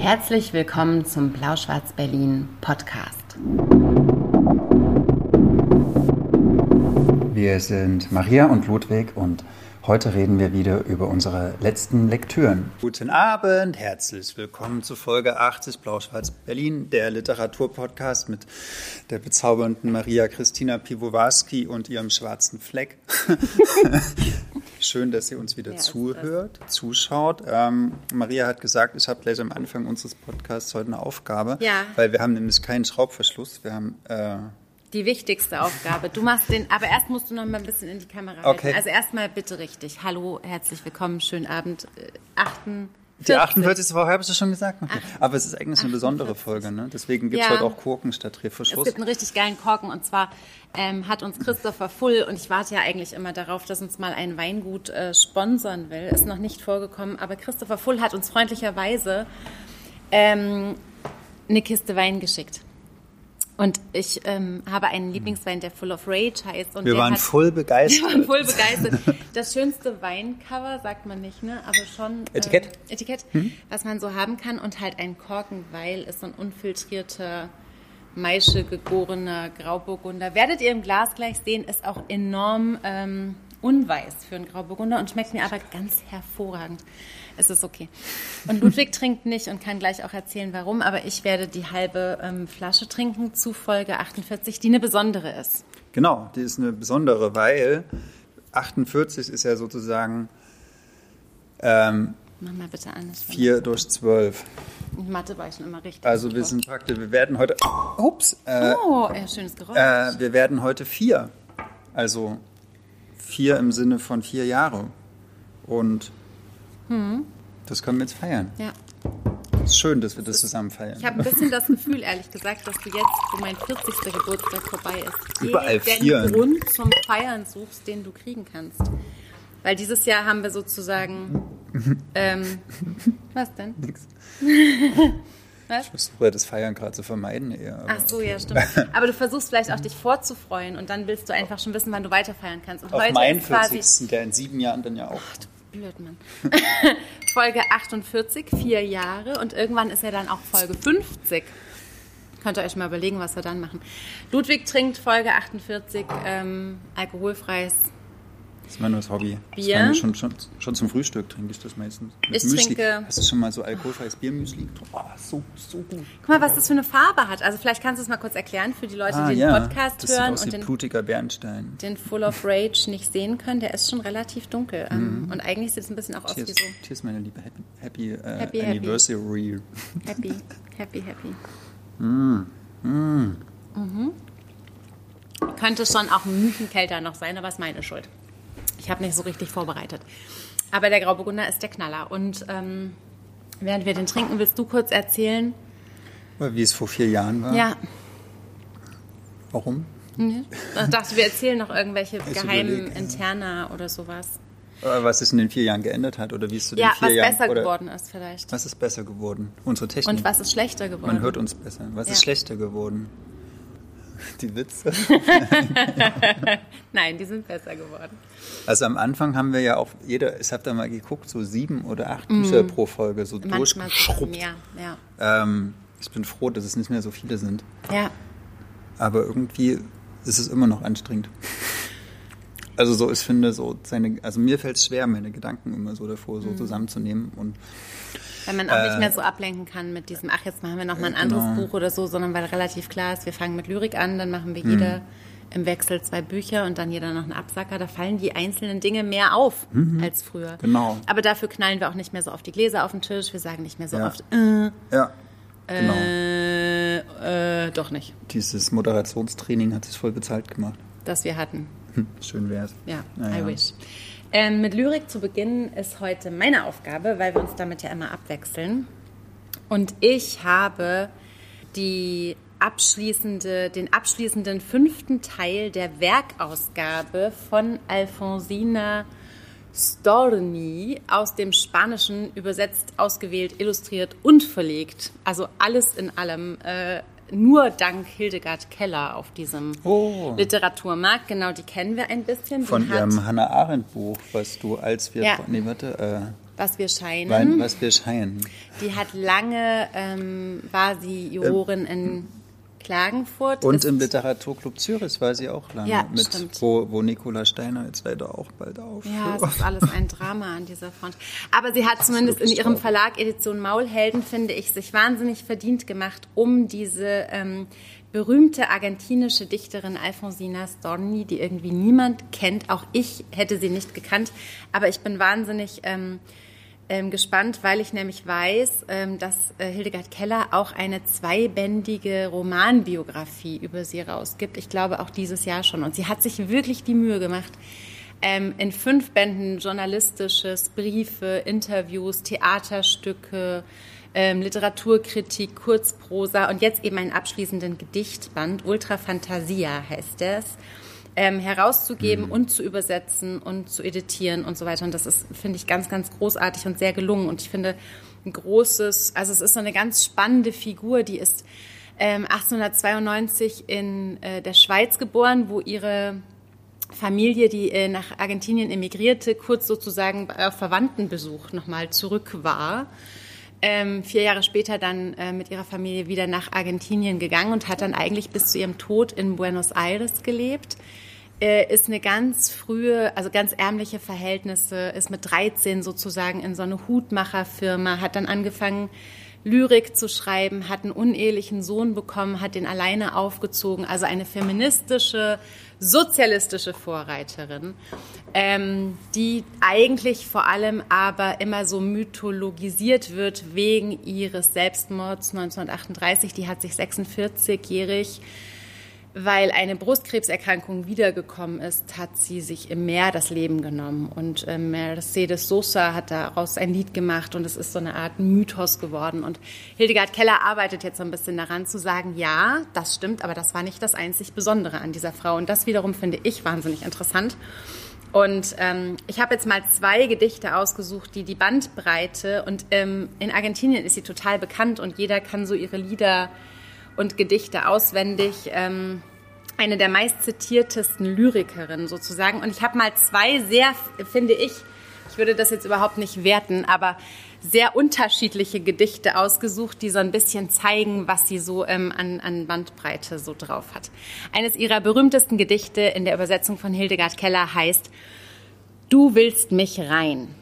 Herzlich willkommen zum Blau-Schwarz-Berlin Podcast. Wir sind Maria und Ludwig und heute reden wir wieder über unsere letzten Lektüren. Guten Abend, herzlich willkommen zu Folge 80 Blau-Schwarz-Berlin, der Literaturpodcast mit der bezaubernden Maria Christina Piwowarski und ihrem schwarzen Fleck. Schön, dass ihr uns wieder ja, zuhört, zuschaut. Ähm, Maria hat gesagt, ich habe gleich am Anfang unseres Podcasts heute eine Aufgabe, ja. weil wir haben nämlich keinen Schraubverschluss. Wir haben äh, die wichtigste Aufgabe. Du machst den, aber erst musst du noch mal ein bisschen in die Kamera okay. halten. Also erstmal bitte richtig. Hallo, herzlich willkommen, schönen Abend. Äh, achten. Die 48. Woche habe ich schon gesagt. Okay. Aber es ist eigentlich 48. eine besondere Folge, ne? Deswegen gibt es ja. heute auch Korken statt Drehverschluss. Es gibt einen richtig geilen Korken und zwar ähm, hat uns Christopher Full und ich warte ja eigentlich immer darauf, dass uns mal ein Weingut äh, sponsern will. Ist noch nicht vorgekommen, aber Christopher Full hat uns freundlicherweise ähm, eine Kiste Wein geschickt. Und ich ähm, habe einen Lieblingswein, der Full of Rage heißt. Und wir waren hat, voll begeistert. Wir waren voll begeistert. Das schönste Weincover, sagt man nicht, ne? aber schon. Äh, Etikett. Etikett, mhm. was man so haben kann. Und halt ein Korkenweil ist so ein unfiltrierter, Maische gegorener Grauburgunder. Werdet ihr im Glas gleich sehen, ist auch enorm ähm, unweiß für einen Grauburgunder und schmeckt mir aber ganz hervorragend es ist okay. Und Ludwig trinkt nicht und kann gleich auch erzählen, warum, aber ich werde die halbe ähm, Flasche trinken zu Folge 48, die eine besondere ist. Genau, die ist eine besondere, weil 48 ist ja sozusagen ähm, Mach mal bitte an. 4 durch 12. In Mathe war ich schon immer richtig. Also wir sind praktisch, wir werden heute, ups. Äh, oh, ja, schönes Geräusch. Äh, wir werden heute vier. Also vier im Sinne von vier Jahre. Und hm. Das können wir jetzt feiern. Ja. Es ist schön, dass wir das zusammen feiern. Ich habe ein bisschen das Gefühl, ehrlich gesagt, dass du jetzt, wo mein 40. Geburtstag vorbei ist, überall vier. den Grund zum Feiern suchst, den du kriegen kannst. Weil dieses Jahr haben wir sozusagen. ähm, was denn? Nix. Was? Ich versuche das Feiern gerade zu vermeiden eher. Ach so, ja, stimmt. Aber du versuchst vielleicht auch dich vorzufreuen und dann willst du einfach schon wissen, wann du weiter feiern kannst. Und Auf heute meinen 40. der in sieben Jahren dann ja auch. Ach, Blödmann. Folge 48, vier Jahre. Und irgendwann ist ja dann auch Folge 50. Könnt ihr euch mal überlegen, was wir dann machen. Ludwig trinkt Folge 48 ähm, alkoholfreies das ist mein neues Hobby. Bier. Das schon, schon, schon zum Frühstück trinke ich das meistens. Mit ich Müsli. trinke. Hast du schon mal so alkoholfreies Biermüsli? Oh, so, so gut. Guck mal, was das für eine Farbe hat. Also vielleicht kannst du es mal kurz erklären für die Leute, ah, die den ja. Podcast das hören und den blutiger Bernstein. Den Full of Rage nicht sehen können. Der ist schon relativ dunkel. Ähm, mhm. Und eigentlich sieht es ein bisschen auch Cheers. aus wie so. Cheers, meine Liebe. Happy, happy, uh, happy Anniversary. Happy, happy, happy. Mm. Mm. Mhm. Könnte schon auch ein Müchen kälter noch sein, aber ist meine Schuld. Ich habe nicht so richtig vorbereitet. Aber der Grauburgunder ist der Knaller. Und ähm, während wir den trinken, willst du kurz erzählen? Wie es vor vier Jahren war? Ja. Warum? Ich dachte, wir erzählen noch irgendwelche geheimen Interna oder sowas. Was sich in den vier Jahren geändert hat oder wie es zu den ja, vier Jahren... Ja, was besser geworden ist vielleicht. Was ist besser geworden? Unsere Technik. Und was ist schlechter geworden? Man hört uns besser. Was ja. ist schlechter geworden? Die Witze? Nein, die sind besser geworden. Also am Anfang haben wir ja auch, jeder, ich habe da mal geguckt, so sieben oder acht mm. Bücher pro Folge so Manchmal durchgeschrubbt. Mehr, ja. Ähm, ich bin froh, dass es nicht mehr so viele sind. Ja. Aber irgendwie ist es immer noch anstrengend. Also so, ich finde so seine, also mir fällt es schwer, meine Gedanken immer so davor so mm. zusammenzunehmen und weil man auch äh, nicht mehr so ablenken kann mit diesem, ach, jetzt machen wir nochmal ein anderes genau. Buch oder so, sondern weil relativ klar ist, wir fangen mit Lyrik an, dann machen wir jeder mhm. im Wechsel zwei Bücher und dann jeder noch einen Absacker. Da fallen die einzelnen Dinge mehr auf mhm. als früher. Genau. Aber dafür knallen wir auch nicht mehr so oft die Gläser auf den Tisch. Wir sagen nicht mehr so ja. oft, äh, ja. Genau. Äh, äh, doch nicht. Dieses Moderationstraining hat sich voll bezahlt gemacht. Das wir hatten. Hm, schön wär's. Ja, naja. I wish. Ähm, mit Lyrik zu beginnen ist heute meine Aufgabe, weil wir uns damit ja immer abwechseln. Und ich habe die abschließende, den abschließenden fünften Teil der Werkausgabe von Alfonsina Storni aus dem Spanischen übersetzt, ausgewählt, illustriert und verlegt. Also alles in allem. Äh, nur dank Hildegard Keller auf diesem oh. Literaturmarkt. Genau, die kennen wir ein bisschen. Von die ihrem Hannah Arendt Buch, was du als wir, ja. nee, warte, äh, was wir scheinen. Was wir scheinen. Die hat lange, ähm, war sie Jurorin ähm, in Klagenfurt. Und im Literaturclub Zürich war sie auch lange ja, mit, stimmt. Wo, wo Nicola Steiner jetzt leider auch bald auf. Ja, es ist alles ein Drama an dieser Front. Aber sie hat zumindest in ihrem Verlag Edition Maulhelden, finde ich, sich wahnsinnig verdient gemacht, um diese ähm, berühmte argentinische Dichterin Alfonsina Storni, die irgendwie niemand kennt. Auch ich hätte sie nicht gekannt, aber ich bin wahnsinnig ähm, ähm, gespannt, weil ich nämlich weiß, ähm, dass äh, Hildegard Keller auch eine zweibändige Romanbiografie über sie rausgibt. Ich glaube auch dieses Jahr schon. Und sie hat sich wirklich die Mühe gemacht, ähm, in fünf Bänden journalistisches, Briefe, Interviews, Theaterstücke, ähm, Literaturkritik, Kurzprosa und jetzt eben einen abschließenden Gedichtband. Ultra Fantasia heißt es ähm, herauszugeben mhm. und zu übersetzen und zu editieren und so weiter. Und das ist, finde ich, ganz, ganz großartig und sehr gelungen. Und ich finde ein großes, also es ist so eine ganz spannende Figur, die ist ähm, 1892 in äh, der Schweiz geboren, wo ihre Familie, die äh, nach Argentinien emigrierte, kurz sozusagen auf Verwandtenbesuch nochmal zurück war. Ähm, vier Jahre später dann äh, mit ihrer Familie wieder nach Argentinien gegangen und hat dann eigentlich bis zu ihrem Tod in Buenos Aires gelebt. Äh, ist eine ganz frühe, also ganz ärmliche Verhältnisse, ist mit 13 sozusagen in so eine Hutmacherfirma, hat dann angefangen, Lyrik zu schreiben, hat einen unehelichen Sohn bekommen, hat den alleine aufgezogen, also eine feministische, sozialistische Vorreiterin, ähm, die eigentlich vor allem aber immer so mythologisiert wird wegen ihres Selbstmords 1938. Die hat sich 46-jährig weil eine Brustkrebserkrankung wiedergekommen ist, hat sie sich im Meer das Leben genommen. Und äh, Mercedes Sosa hat daraus ein Lied gemacht und es ist so eine Art Mythos geworden. Und Hildegard Keller arbeitet jetzt so ein bisschen daran zu sagen, ja, das stimmt, aber das war nicht das einzig Besondere an dieser Frau. Und das wiederum finde ich wahnsinnig interessant. Und ähm, ich habe jetzt mal zwei Gedichte ausgesucht, die die Bandbreite und ähm, in Argentinien ist sie total bekannt und jeder kann so ihre Lieder und Gedichte auswendig. Ähm, eine der meistzitiertesten Lyrikerinnen sozusagen. Und ich habe mal zwei sehr, finde ich, ich würde das jetzt überhaupt nicht werten, aber sehr unterschiedliche Gedichte ausgesucht, die so ein bisschen zeigen, was sie so ähm, an, an Bandbreite so drauf hat. Eines ihrer berühmtesten Gedichte in der Übersetzung von Hildegard Keller heißt Du willst mich rein.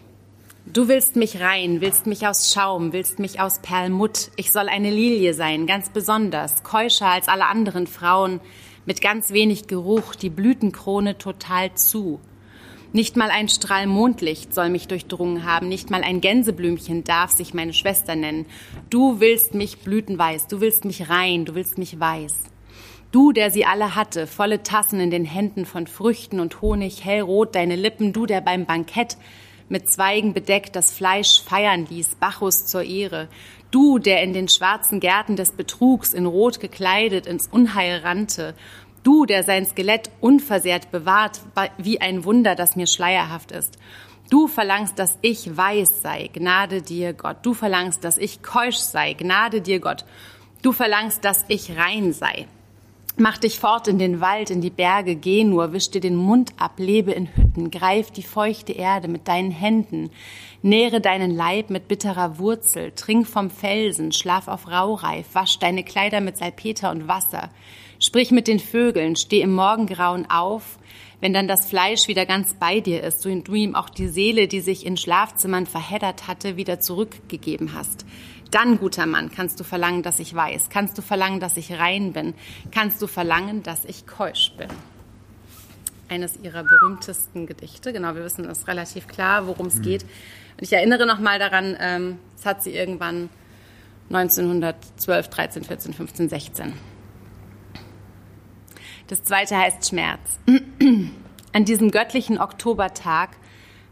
Du willst mich rein, willst mich aus Schaum, willst mich aus Perlmutt. Ich soll eine Lilie sein, ganz besonders, keuscher als alle anderen Frauen, mit ganz wenig Geruch, die Blütenkrone total zu. Nicht mal ein Strahl Mondlicht soll mich durchdrungen haben, nicht mal ein Gänseblümchen darf sich meine Schwester nennen. Du willst mich blütenweiß, du willst mich rein, du willst mich weiß. Du, der sie alle hatte, volle Tassen in den Händen von Früchten und Honig, hellrot deine Lippen, du, der beim Bankett mit Zweigen bedeckt das Fleisch feiern ließ, Bacchus zur Ehre. Du, der in den schwarzen Gärten des Betrugs in Rot gekleidet ins Unheil rannte. Du, der sein Skelett unversehrt bewahrt, wie ein Wunder, das mir schleierhaft ist. Du verlangst, dass ich weiß sei, Gnade dir Gott. Du verlangst, dass ich keusch sei, Gnade dir Gott. Du verlangst, dass ich rein sei, Mach dich fort in den Wald, in die Berge, geh nur, wisch dir den Mund ab, lebe in Hütten, greif die feuchte Erde mit deinen Händen, nähre deinen Leib mit bitterer Wurzel, trink vom Felsen, schlaf auf Raureif, wasch deine Kleider mit Salpeter und Wasser, sprich mit den Vögeln, steh im Morgengrauen auf, wenn dann das Fleisch wieder ganz bei dir ist, du ihm auch die Seele, die sich in Schlafzimmern verheddert hatte, wieder zurückgegeben hast. Dann, guter Mann, kannst du verlangen, dass ich weiß, kannst du verlangen, dass ich rein bin, kannst du verlangen, dass ich keusch bin. Eines ihrer berühmtesten Gedichte. Genau, wir wissen, es ist relativ klar, worum es mhm. geht. Und ich erinnere noch mal daran, ähm, das hat sie irgendwann 1912, 13, 14, 15, 16. Das zweite heißt Schmerz. An diesem göttlichen Oktobertag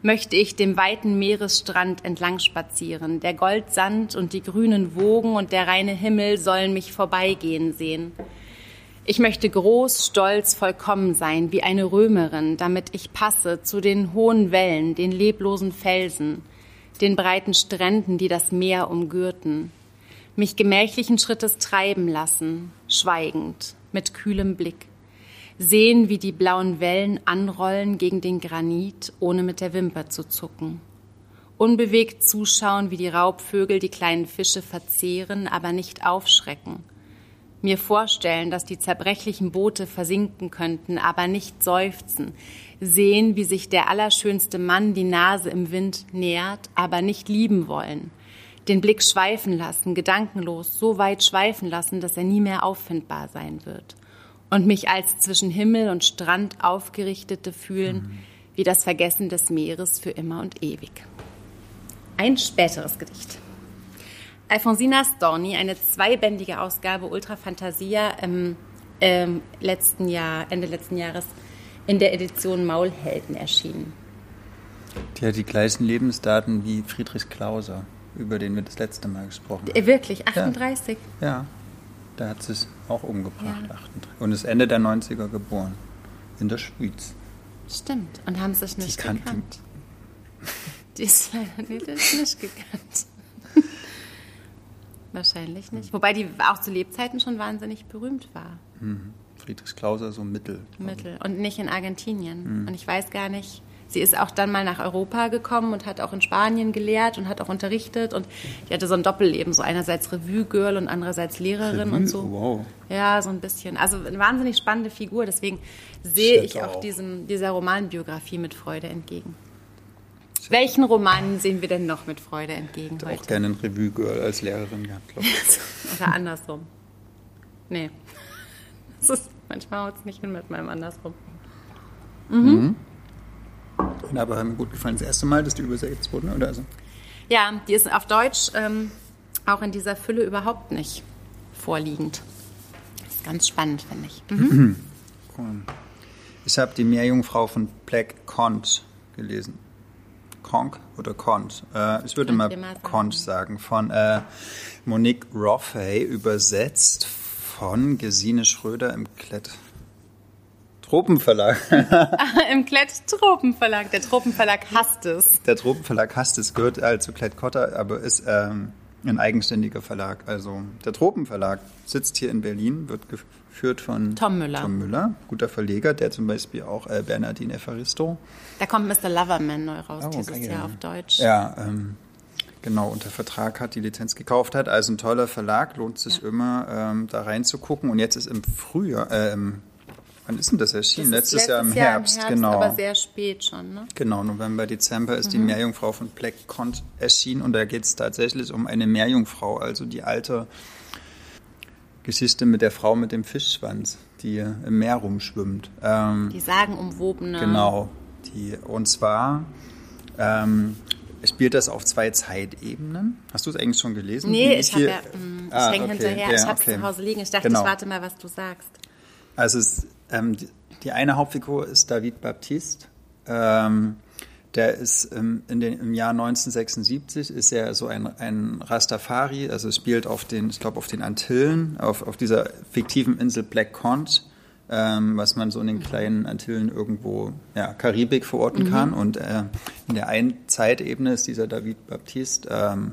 möchte ich dem weiten Meeresstrand entlang spazieren. Der Goldsand und die grünen Wogen und der reine Himmel sollen mich vorbeigehen sehen. Ich möchte groß, stolz, vollkommen sein, wie eine Römerin, damit ich passe zu den hohen Wellen, den leblosen Felsen, den breiten Stränden, die das Meer umgürten. mich gemächlichen Schrittes treiben lassen, schweigend, mit kühlem Blick. Sehen, wie die blauen Wellen anrollen gegen den Granit, ohne mit der Wimper zu zucken. Unbewegt zuschauen, wie die Raubvögel die kleinen Fische verzehren, aber nicht aufschrecken. Mir vorstellen, dass die zerbrechlichen Boote versinken könnten, aber nicht seufzen. Sehen, wie sich der allerschönste Mann die Nase im Wind nähert, aber nicht lieben wollen den Blick schweifen lassen, gedankenlos, so weit schweifen lassen, dass er nie mehr auffindbar sein wird. Und mich als zwischen Himmel und Strand aufgerichtete fühlen, mhm. wie das Vergessen des Meeres für immer und ewig. Ein späteres Gedicht. Alfonsina Storni, eine zweibändige Ausgabe Ultra Fantasia im ähm, letzten Jahr, Ende letzten Jahres in der Edition Maulhelden erschienen. Die hat die gleichen Lebensdaten wie Friedrich Klauser über den wir das letzte Mal gesprochen haben. Äh, wirklich, 38? Ja, ja. Da hat sie es auch umgebracht, ja. 38. Und ist Ende der 90er geboren, in der Schweiz. Stimmt, und haben sich nicht die gekannt. Die ist leider nicht, nicht gekannt. Wahrscheinlich nicht. Wobei die auch zu Lebzeiten schon wahnsinnig berühmt war. Mhm. Friedrich Klauser so mittel. Mittel. Und nicht in Argentinien. Mhm. Und ich weiß gar nicht, Sie ist auch dann mal nach Europa gekommen und hat auch in Spanien gelehrt und hat auch unterrichtet und die hatte so ein Doppelleben, so einerseits Revue-Girl und andererseits Lehrerin Revue? und so. Wow. Ja, so ein bisschen. Also eine wahnsinnig spannende Figur, deswegen sehe ich auch, auch. Diesem, dieser Romanbiografie mit Freude entgegen. Welchen Roman sehen wir denn noch mit Freude entgegen ich heute? auch gerne ein Revue-Girl als Lehrerin gehabt, glaube ich. Oder andersrum. Nee. Das ist, manchmal haut es nicht hin mit meinem andersrum. Mhm. mhm. Aber hat mir gut gefallen. Das erste Mal, dass die übersetzt wurden, oder so? Ja, die ist auf Deutsch ähm, auch in dieser Fülle überhaupt nicht vorliegend. Das ist ganz spannend, finde ich. Mhm. Ich habe die Meerjungfrau von Black Cont gelesen. Conk oder Cont? Äh, ich würde mal, mal Cont sagen. Von äh, Monique Roffey, übersetzt von Gesine Schröder im Klett. Tropenverlag. Im Klett Tropenverlag. Der Tropenverlag hasst es. Der Tropenverlag hasst es, gehört halt zu Klett Cotta, aber ist ähm, ein eigenständiger Verlag. Also der Tropenverlag sitzt hier in Berlin, wird geführt von Tom Müller. Tom Müller, guter Verleger, der zum Beispiel auch äh, Bernardine Evaristo. Da kommt Mr. Loverman neu raus oh, dieses okay, Jahr auf Deutsch. Ja, ähm, genau, unter Vertrag hat, die Lizenz gekauft hat. Also ein toller Verlag, lohnt sich ja. immer, ähm, da reinzugucken. Und jetzt ist im Frühjahr, äh, im Wann ist denn das erschienen? Das letztes, letztes, Jahr im Jahr Herbst, Herbst, genau. Aber sehr spät schon, ne? Genau, November, Dezember ist mhm. die Meerjungfrau von Black Cont erschienen und da geht es tatsächlich um eine Meerjungfrau, also die alte Geschichte mit der Frau mit dem Fischschwanz, die im Meer rumschwimmt. Ähm, die sagenumwobene. Genau. Die, und zwar ähm, spielt das auf zwei Zeitebenen. Hast du es eigentlich schon gelesen? Nee, ich, ja, mm, ich ah, hänge okay. hinterher. Ja, ich habe es okay. zu Hause liegen. Ich dachte, genau. ich warte mal, was du sagst. Also es ähm, die, die, eine Hauptfigur ist David Baptiste. Ähm, der ist ähm, in den, im Jahr 1976 ist er so ein, ein Rastafari, also spielt auf den, ich glaube auf den Antillen, auf, auf dieser fiktiven Insel Black Cont, ähm, was man so in den kleinen Antillen irgendwo, ja, Karibik verorten mhm. kann. Und äh, in der einen Zeitebene ist dieser David Baptiste ähm,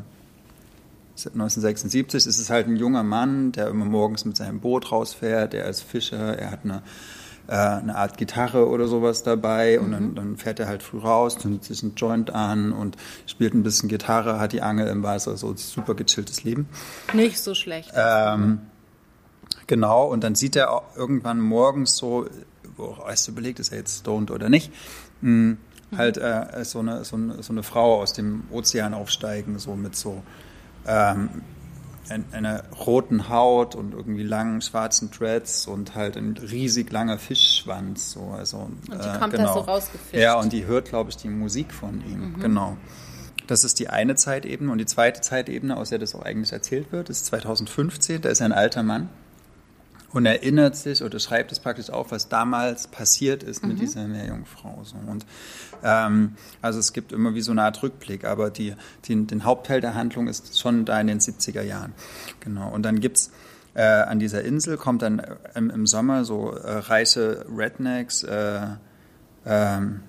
1976 ist es halt ein junger Mann, der immer morgens mit seinem Boot rausfährt, der ist Fischer, er hat eine, äh, eine Art Gitarre oder sowas dabei mhm. und dann, mhm. dann, fährt er halt früh raus, zündet sich einen Joint an und spielt ein bisschen Gitarre, hat die Angel im Wasser, so super gechilltes Leben. Nicht so schlecht. Ähm, genau, und dann sieht er auch irgendwann morgens so, wo erst überlegt, ist er jetzt stoned oder nicht, mh, hm, halt äh, so, eine, so, eine, so eine Frau aus dem Ozean aufsteigen, so mit so ähm, einer roten Haut und irgendwie langen schwarzen Dreads und halt ein riesig langer Fischschwanz. So, also, und die äh, kommt genau. da so rausgefischt. Ja, und die hört, glaube ich, die Musik von ihm. Mhm. Genau. Das ist die eine Zeitebene. Und die zweite Zeitebene, aus der das auch eigentlich erzählt wird, ist 2015. Da ist ein alter Mann, und erinnert sich oder schreibt es praktisch auf, was damals passiert ist mit mhm. dieser Meerjungfrau. So. Und ähm, also es gibt immer wie so eine Art Rückblick, aber die, die, den Hauptteil der Handlung ist schon da in den 70er Jahren. Genau. Und dann gibt's äh, an dieser Insel kommt dann äh, im, im Sommer so äh, reiche Rednecks, äh, ähm,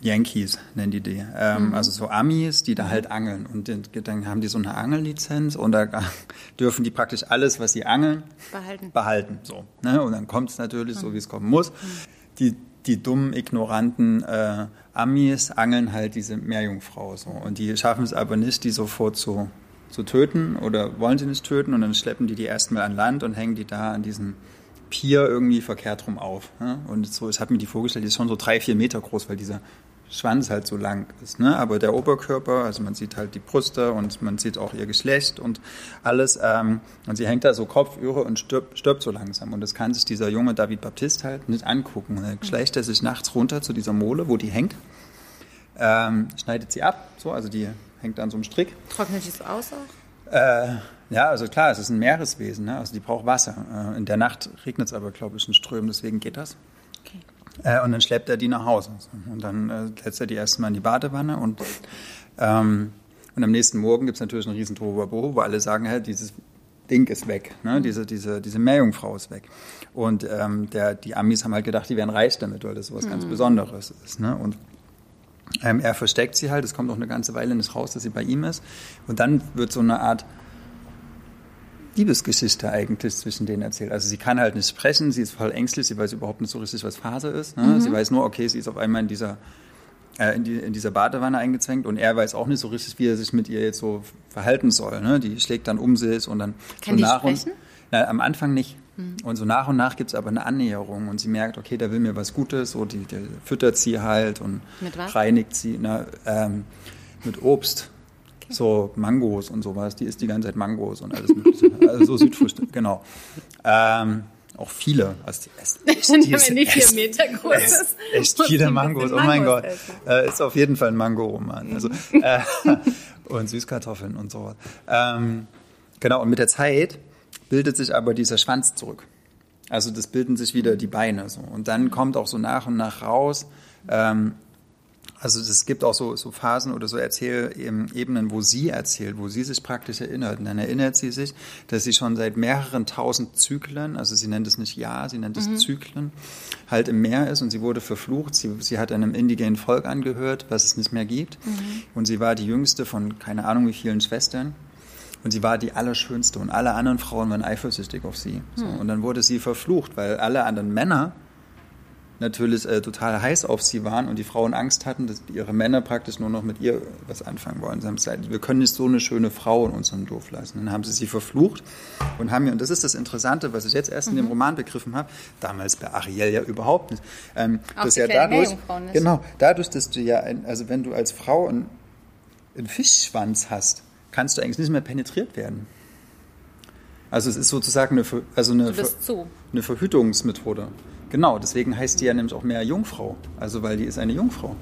Yankees nennen die die. Ähm, mhm. Also so Amis, die da halt angeln. Und dann haben die so eine Angellizenz und da dürfen die praktisch alles, was sie angeln, behalten. behalten so, ne? Und dann kommt es natürlich mhm. so, wie es kommen muss. Mhm. Die, die dummen, ignoranten äh, Amis angeln halt diese Meerjungfrau so. Und die schaffen es aber nicht, die sofort zu, zu töten oder wollen sie nicht töten. Und dann schleppen die die erstmal an Land und hängen die da an diesen Pier irgendwie verkehrt rum auf. Ne? Und so, ich habe mir die vorgestellt, die ist schon so drei, vier Meter groß, weil dieser Schwanz halt so lang ist. Ne? Aber der Oberkörper, also man sieht halt die Brüste und man sieht auch ihr Geschlecht und alles. Ähm, und sie hängt da so kopfüber und stirbt, stirbt so langsam. Und das kann sich dieser junge David Baptist halt nicht angucken. Und dann schleicht er sich nachts runter zu dieser Mole, wo die hängt, ähm, schneidet sie ab, so, also die hängt an so einem Strick. Trocknet die so aus auch? Äh, ja, also klar, es ist ein Meereswesen, ne? also die braucht Wasser. Äh, in der Nacht regnet es aber, glaube ich, in Strömen, deswegen geht das. Äh, und dann schleppt er die nach Hause. Und dann äh, setzt er die erstmal in die Badewanne und, ähm, und am nächsten Morgen gibt es natürlich einen riesen Tohuwabohu, wo alle sagen, hey, dieses Ding ist weg, ne? diese, diese, diese Meerjungfrau ist weg. Und ähm, der, die Amis haben halt gedacht, die wären reich damit, weil das so was mhm. ganz Besonderes ist. Ne? Und ähm, er versteckt sie halt, es kommt auch eine ganze Weile nicht raus, dass sie bei ihm ist. Und dann wird so eine Art Liebesgeschichte eigentlich zwischen denen erzählt. Also sie kann halt nicht sprechen, sie ist voll ängstlich, sie weiß überhaupt nicht so richtig, was Phase ist. Ne? Mhm. Sie weiß nur, okay, sie ist auf einmal in dieser, äh, in, die, in, dieser Badewanne eingezwängt und er weiß auch nicht so richtig, wie er sich mit ihr jetzt so verhalten soll. Ne? Die schlägt dann um sich und dann kann so nach sprechen? und na, am Anfang nicht. Mhm. Und so nach und nach gibt es aber eine Annäherung und sie merkt, okay, der will mir was Gutes, so die, der füttert sie halt und reinigt sie na, ähm, mit Obst so Mangos und sowas. Die isst die ganze Zeit Mangos und alles mögliche. also so Südfrüchte, genau. Ähm, auch viele. Also die ist, echt, die ist nicht vier Meter groß ist. Echt viele Mangos. Oh mein Gott. Äh, ist auf jeden Fall ein Mango-Roman. Also, äh, und Süßkartoffeln und sowas. Ähm, genau, und mit der Zeit bildet sich aber dieser Schwanz zurück. Also das bilden sich wieder die Beine so. Und dann kommt auch so nach und nach raus, ähm, also es gibt auch so, so Phasen oder so Erzählebenen, wo sie erzählt, wo sie sich praktisch erinnert. Und dann erinnert sie sich, dass sie schon seit mehreren tausend Zyklen, also sie nennt es nicht Jahr, sie nennt es mhm. Zyklen, halt im Meer ist und sie wurde verflucht. Sie, sie hat einem indigenen Volk angehört, was es nicht mehr gibt. Mhm. Und sie war die jüngste von keine Ahnung wie vielen Schwestern. Und sie war die Allerschönste und alle anderen Frauen waren eifersüchtig auf sie. So. Mhm. Und dann wurde sie verflucht, weil alle anderen Männer natürlich äh, total heiß auf sie waren und die Frauen Angst hatten, dass ihre Männer praktisch nur noch mit ihr was anfangen wollen. Sie haben gesagt, wir können nicht so eine schöne Frau in unserem Dorf lassen. Dann haben sie sie verflucht und haben mir, und das ist das Interessante, was ich jetzt erst mhm. in dem mhm. Roman begriffen habe, damals bei Ariel ja überhaupt nicht. Ähm, Auch dass ja dadurch, genau, dadurch, dass du ja, ein, also wenn du als Frau einen, einen Fischschwanz hast, kannst du eigentlich nicht mehr penetriert werden. Also es ist sozusagen eine, also eine, eine Verhütungsmethode. Genau, deswegen heißt die ja nämlich auch mehr Jungfrau. Also weil die ist eine Jungfrau.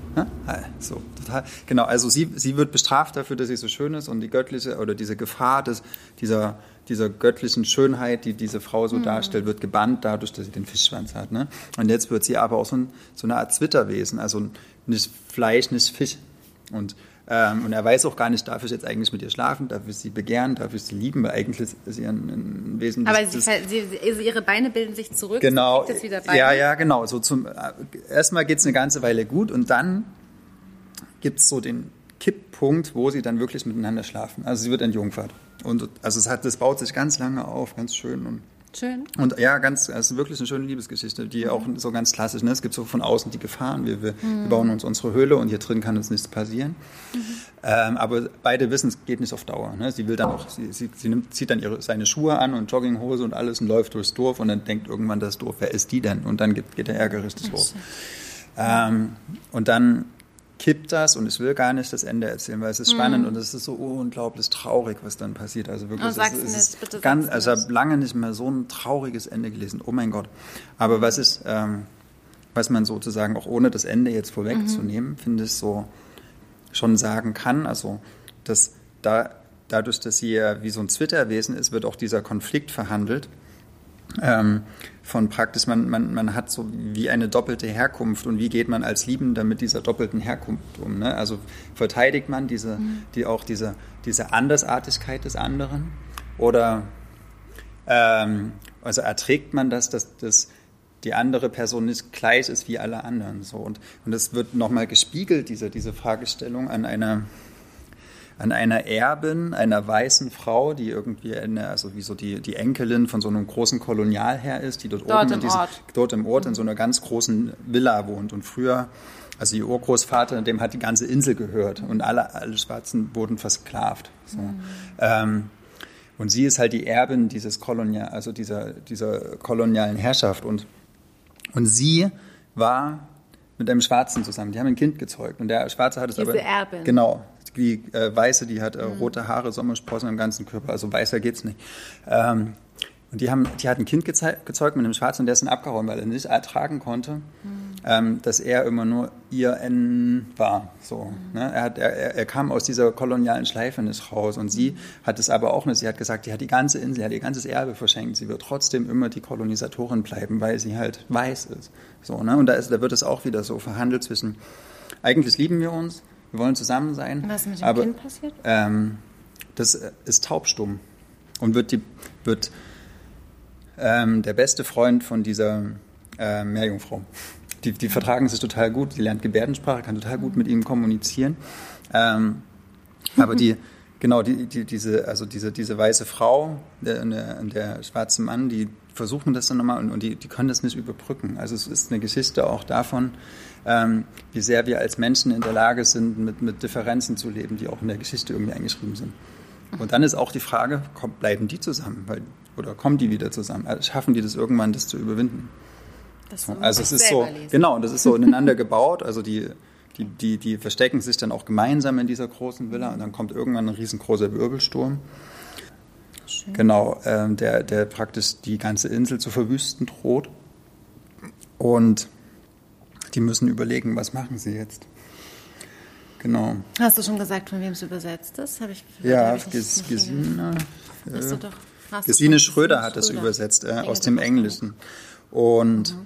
Ah, so, total. Genau, also sie, sie wird bestraft dafür, dass sie so schön ist und die göttliche oder diese Gefahr des, dieser, dieser göttlichen Schönheit, die diese Frau so mhm. darstellt, wird gebannt dadurch, dass sie den Fischschwanz hat. Ne? Und jetzt wird sie aber auch so, ein, so eine Art Zwitterwesen, also nicht Fleisch, nicht Fisch. Und und er weiß auch gar nicht, darf ich jetzt eigentlich mit ihr schlafen, darf ich sie begehren, darf ich sie lieben, weil eigentlich ist sie ein, ein Wesen. Aber sie, sie, also ihre Beine bilden sich zurück, genau, Ja, ja, genau. So zum, äh, erstmal geht es eine ganze Weile gut und dann gibt es so den Kipppunkt, wo sie dann wirklich miteinander schlafen. Also sie wird entjungfert. Und also es hat, das baut sich ganz lange auf, ganz schön und Schön. Und ja, ganz, es ist wirklich eine schöne Liebesgeschichte, die mhm. auch so ganz klassisch, ne? Es gibt so von außen die Gefahren. Wir, wir, mhm. wir, bauen uns unsere Höhle und hier drin kann uns nichts passieren. Mhm. Ähm, aber beide wissen, es geht nicht auf Dauer. Ne? Sie will dann auch, sie, sie, sie nimmt, zieht dann ihre, seine Schuhe an und Jogginghose und alles und läuft durchs Dorf und dann denkt irgendwann das Dorf, wer ist die denn? Und dann geht, geht der Ärger richtig los. Ähm, und dann kippt das und ich will gar nicht das Ende erzählen, weil es ist spannend mhm. und es ist so unglaublich traurig, was dann passiert. Also wirklich, oh, es, es ist bitte ganz, also ich habe lange nicht mehr so ein trauriges Ende gelesen. Oh mein Gott. Aber was ist, ähm, was man sozusagen auch ohne das Ende jetzt vorwegzunehmen, mhm. finde ich so schon sagen kann, also dass da dadurch, dass sie ja wie so ein Zwitterwesen ist, wird auch dieser Konflikt verhandelt ähm, von praktisch, man, man, man hat so wie eine doppelte Herkunft und wie geht man als Liebender mit dieser doppelten Herkunft um. Ne? Also verteidigt man diese, mhm. die, auch diese, diese Andersartigkeit des anderen oder ähm, also erträgt man das, dass, dass die andere Person nicht gleich ist wie alle anderen. So. Und, und das wird nochmal gespiegelt, diese, diese Fragestellung an einer, an einer Erbin, einer weißen Frau, die irgendwie eine, also wie so die, die Enkelin von so einem großen Kolonialherr ist, die dort, Dort oben im in diesem, Ort. dort im Ort in so einer ganz großen Villa wohnt. Und früher, also ihr Urgroßvater, dem hat die ganze Insel gehört und alle, alle Schwarzen wurden versklavt. So. Ähm, und sie ist halt die Erbin dieses Kolonial, also dieser, dieser kolonialen Herrschaft. Und, und sie war mit einem Schwarzen zusammen. Die haben ein Kind gezeugt. Und der Schwarze hat es Diese aber. Erbin. Genau. Die äh, Weiße, die hat äh, rote Haare, Sommersprossen am ganzen Körper. Also weißer geht's nicht. Ähm, und die, haben, die hat ein Kind gezeugt mit einem Schwarzen und der ist dann abgehauen, weil er nicht ertragen konnte, ähm, dass er immer nur ihr N war. So, ne? er, hat, er, er- kam aus dieser kolonialen Schleife nicht raus und sie hat es aber auch nicht. Sie hat gesagt, die hat die ganze Insel, hat ihr ganzes Erbe verschenkt. Sie wird trotzdem immer die Kolonisatorin bleiben, weil sie halt weiß ist. So, ne? Und da, ist, da wird es auch wieder so verhandelt zwischen, eigentlich lieben wir uns, wir wollen zusammen sein. Was ist mit dem aber, Kind passiert? ähm, das äh, ist taubstumm und wird, die, wird ähm, der beste Freund von dieser äh, Meerjungfrau. Die, die vertragen sich total gut, sie lernt Gebärdensprache, kann total gut mit ihm kommunizieren. Ähm, aber die, genau, die, die, diese, also diese, diese weiße Frau der, und der, und der schwarze Mann, die versuchen das dann nochmal und, und die, die können das nicht überbrücken. Also es ist eine Geschichte auch davon, ähm, wie sehr wir als Menschen in der Lage sind, mit, mit Differenzen zu leben, die auch in der Geschichte irgendwie eingeschrieben sind. Und dann ist auch die Frage, komm, bleiben die zusammen? Weil, oder kommen die wieder zusammen? Also schaffen die das irgendwann, das zu überwinden? Das Also es ist so, lesen. genau, und das ist so ineinander gebaut. Also die, die, die, die verstecken sich dann auch gemeinsam in dieser großen Villa und dann kommt irgendwann ein riesengroßer Wirbelsturm. Genau, ähm, der, der praktisch die ganze Insel zu verwüsten droht. Und die müssen überlegen, was machen sie jetzt. Genau. Hast du schon gesagt, von wem es übersetzt ist? Habe ich, Ja, hab ich Ges nicht Gesine, Hast du doch, hast du Gesine schon- Schröder hat das Schröder. übersetzt äh, aus dem. Englischen. Und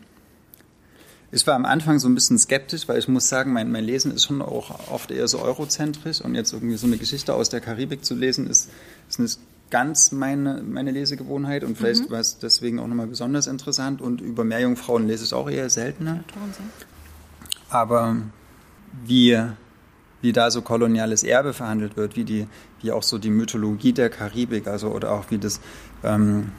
ich war am Anfang so ein bisschen skeptisch, weil ich muss sagen, mein, mein Lesen ist schon auch oft eher so eurozentrisch und jetzt irgendwie so eine Geschichte aus der Karibik zu lesen, ist, ist nicht ganz meine, meine Lesegewohnheit und vielleicht war es deswegen auch nochmal besonders interessant und über Meerjungfrauen lese ich auch eher seltener. Aber wie, wie da so koloniales Erbe verhandelt wird, wie, die, wie auch so die Mythologie der Karibik, also oder auch wie das ähm,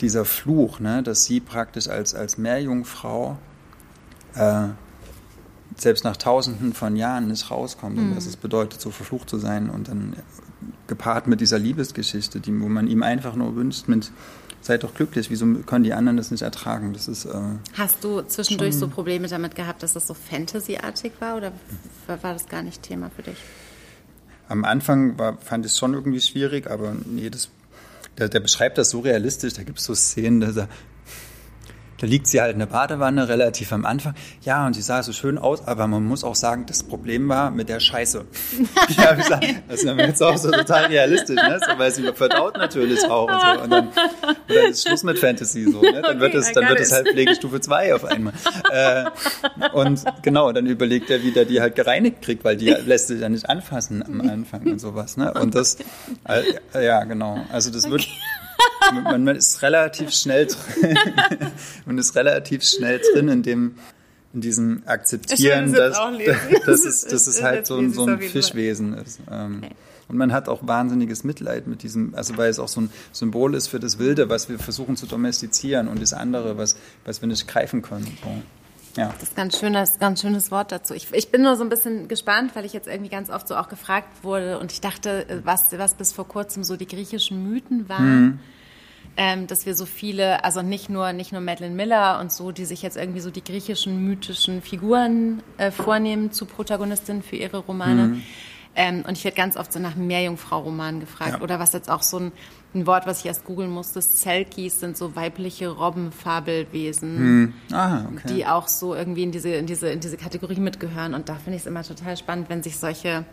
dieser Fluch, ne, dass sie praktisch als, als Meerjungfrau äh, selbst nach tausenden von Jahren nicht rauskommt. Und was es bedeutet, so verflucht zu sein und dann gepaart mit dieser Liebesgeschichte, die, wo man ihm einfach nur wünscht, mit seid doch glücklich, wieso können die anderen das nicht ertragen? Das ist äh, Hast du zwischendurch so Probleme damit gehabt, dass das so Fantasy-artig war oder war das gar nicht Thema für dich? Am Anfang war, fand ich es schon irgendwie schwierig, aber nee, das, der, der beschreibt das so realistisch. Da gibt es so Szenen, da, da, liegt sie halt in der Badewanne relativ am Anfang. Ja, und sie sah so schön aus, aber man muss auch sagen, das Problem war mit der Scheiße. ja, wie gesagt, das ist jetzt auch so total realistisch, ne? so, weil sie verdaut natürlich auch. Und, so. und, dann, und dann ist Schluss mit Fantasy so. Ne? Dann wird Okay, es, dann wird es halt Pflegestufe 2 auf einmal. Äh, und genau, dann überlegt er, wie der die halt gereinigt kriegt, weil die lässt sich ja nicht anfassen am Anfang und sowas. Ne? Und das, äh, ja, genau. Also das wird, man, man ist relativ schnell drin, man ist relativ schnell drin in dem, in diesem Akzeptieren, dass, dass, es, dass es halt so so ein. Fischwesen ist. Ähm, Und man hat auch wahnsinniges Mitleid mit diesem, also weil es auch so ein Symbol ist für das Wilde, was wir versuchen zu domestizieren und das andere, was, was wir nicht greifen können. So. Ja. Das ist ganz schönes, ganz schönes Wort dazu. Ich, ich bin nur so ein bisschen gespannt, weil ich jetzt irgendwie ganz oft so auch gefragt wurde und ich dachte, äh, was, was bis vor kurzem so die griechischen Mythen waren. Ähm, dass wir so viele, also nicht nur, nicht nur Madeline Miller und so, die sich jetzt irgendwie so die griechischen mythischen Figuren äh, vornehmen zu Protagonistinnen für ihre Romane. Ähm, und ich werde ganz oft so nach Meerjungfrau-Romanen gefragt. Ja. Oder was jetzt auch so ein, ein Wort, was ich erst googeln musste, Selkies sind so weibliche Robbenfabelwesen Ah, okay. die auch so irgendwie in diese, in diese, in diese Kategorie mitgehören. Und da finde ich es immer total spannend, wenn sich solche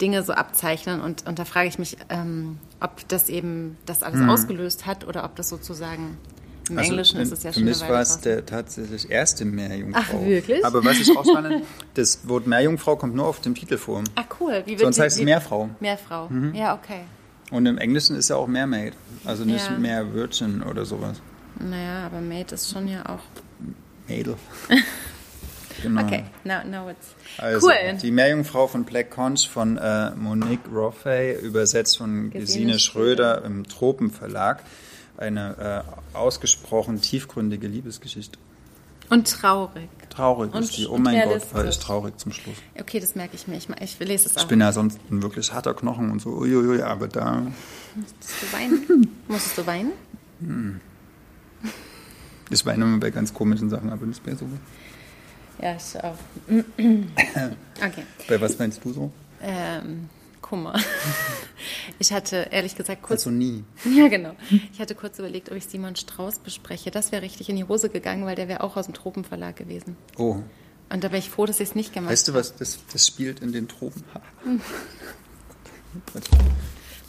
Dinge so abzeichnen. Und, und da frage ich mich, ähm, ob das eben das alles ausgelöst hat oder ob das sozusagen im Mhm. Also Englischen ist es ja Für schon mich eine Weile war es der tatsächlich erste Meerjungfrau. Ach, wirklich? Aber was ich auch spannend, das Wort Meerjungfrau kommt nur auf dem Titel vor. Ah, cool. Wie wird Sonst die- heißt es Meerfrau. Meerfrau. Ja, okay. Und im Englischen ist ja auch Mermaid. Also nicht Ja. mehr Virgin oder sowas. Naja, aber Mate ist schon ja auch. Mädel. genau. Okay, now, now it's. Also, cool. Die Meerjungfrau von Black Conch von äh, Monique Roffey, übersetzt von Gesine Gesine Schröder im Tropenverlag. Eine äh, ausgesprochen tiefgründige Liebesgeschichte. Und traurig. Traurig Und ist die. Oh mein Gott, war ich traurig zum Schluss. Okay, das merke ich mir. Ich, ich lese es auch. Ich bin ja sonst ein wirklich harter Knochen und so, uiuiui, aber da. Musstest du weinen? Musstest du weinen? Ich weine immer bei ganz komischen Sachen, aber nicht bei so. Ja, ich auch. okay. Bei was meinst du so? Ähm, Kummer. Ich hatte ehrlich gesagt kurz. Also nie. Ja, genau. Ich hatte kurz überlegt, ob ich Simon Strauß bespreche. Das wäre richtig in die Hose gegangen, weil der wäre auch aus dem Tropenverlag gewesen. Oh, Und da wäre ich froh, dass ich es nicht gemacht weißt du was? Das, das spielt in den Tropen. habe.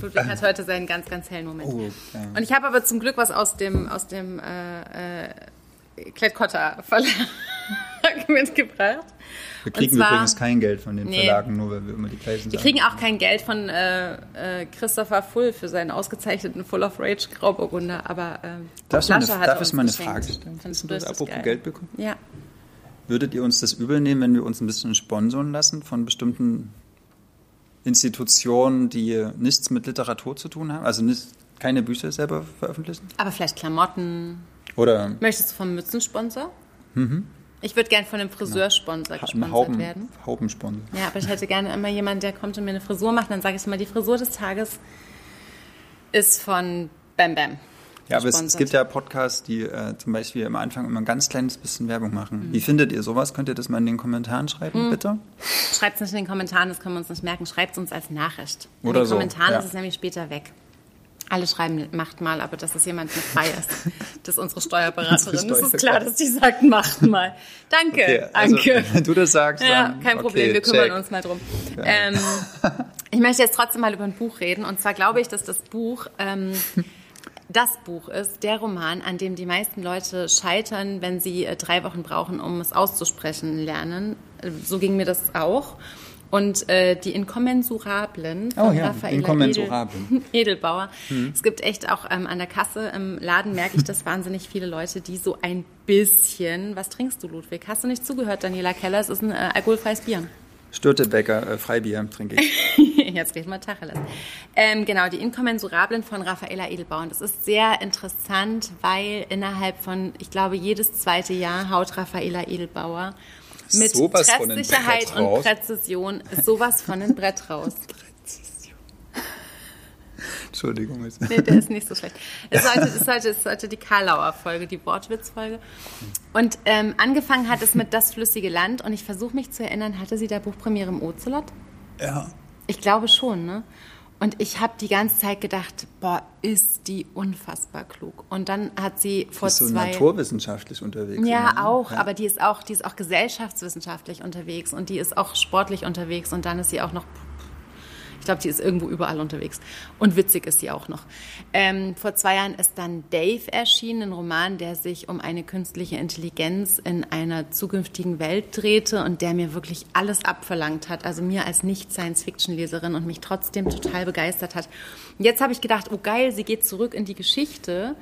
Ludwig hat heute seinen ganz, ganz hellen Moment. Oh, ja. Und ich habe aber zum Glück was aus dem, aus dem äh, äh, Klett-Cotta Verlag mitgebracht. Wir kriegen zwar- übrigens kein Geld von den Nee. Verlagen, nur weil wir immer die gleichen Wir Sachen kriegen auch kein Geld von äh, äh, Christopher Full für seinen ausgezeichneten Full of Rage Grauburgunder, aber ähm, Darf, eine, hat darf ich mal eine. Frage stellen? Findest du, das apropos geil? Geld bekommen? Ja. Würdet ihr uns das übel nehmen, wenn wir uns ein bisschen sponsoren lassen von bestimmten Institutionen, die nichts mit Literatur zu tun haben? Also nicht, keine Bücher selber veröffentlichen? Aber vielleicht Klamotten. Oder Möchtest du vom Mützensponsor? Ich würde gern von einem Friseursponsor einen gesponsert Hauben, werden. Haubensponsor? Ja, aber ich hätte gerne immer jemanden, der kommt und mir eine Frisur macht. Dann sage ich immer, die Frisur des Tages ist von Bam Bam. Ja, aber es, es gibt ja Podcasts, die äh, zum Beispiel am Anfang immer ein ganz kleines bisschen Werbung machen. Mhm. Wie findet ihr sowas? Könnt ihr das mal in den Kommentaren schreiben, bitte? Schreibt es nicht in den Kommentaren, das können wir uns nicht merken. Schreibt es uns als Nachricht. In Oder den so, Kommentaren ja. ist es nämlich später weg. Alle schreiben, macht mal, aber dass es jemand mit frei ist. Das ist unsere Steuerberaterin. Das ist klar, dass die sagt, macht mal. Danke, Okay, also, danke. wenn du das sagst, Ja, kein okay, Problem, wir kümmern check. uns mal drum. Ähm, ich möchte jetzt trotzdem mal über ein Buch reden. Und zwar glaube ich, dass das Buch ähm, das Buch ist, der Roman, an dem die meisten Leute scheitern, wenn sie äh, drei Wochen brauchen, um es auszusprechen lernen. Äh, So ging mir das auch. Und äh, die Inkommensurablen von Oh ja, Raffaella. Hm. Edel, Edelbauer. Es gibt echt auch ähm, an der Kasse im Laden, merke ich das, wahnsinnig viele Leute, die so ein bisschen... Was trinkst du, Ludwig? Hast du nicht zugehört, Daniela Keller? Es ist ein äh, alkoholfreies Bier. Störtebecker, äh, Freibier trinke ich. Jetzt reden wir Tacheles. Ähm, genau, die Inkommensurablen von Raffaella Edelbauer. Und das ist sehr interessant, weil innerhalb von, ich glaube, jedes zweite Jahr haut Raffaella Edelbauer mit Sowas Treffsicherheit Brett und. Präzision sowas von ein Brett raus. Entschuldigung. Nee, der ist nicht so schlecht. Es sollte, es sollte, es sollte die Karlauer Folge, die Wortwitz-Folge. Und ähm, angefangen hat es mit Das flüssige Land. Und ich versuche mich zu erinnern, hatte sie da Buchpremiere im Ocelot? Ja. Ich glaube schon, ne? Und ich habe die ganze Zeit gedacht, boah, ist die unfassbar klug. Und dann hat sie vor Bist du zwei naturwissenschaftlich unterwegs? ja, ne? auch, Ja. aber die ist auch, die ist auch gesellschaftswissenschaftlich unterwegs und die ist auch sportlich unterwegs und dann ist sie auch noch, ich glaube, die ist irgendwo überall unterwegs. Und witzig ist sie auch noch. Ähm, vor zwei Jahren ist dann Dave erschienen, ein Roman, der sich um eine künstliche Intelligenz in einer zukünftigen Welt drehte und der mir wirklich alles abverlangt hat. Also mir als Nicht-Science-Fiction-Leserin und mich trotzdem total begeistert hat. Jetzt habe ich gedacht, oh geil, sie geht zurück in die Geschichte.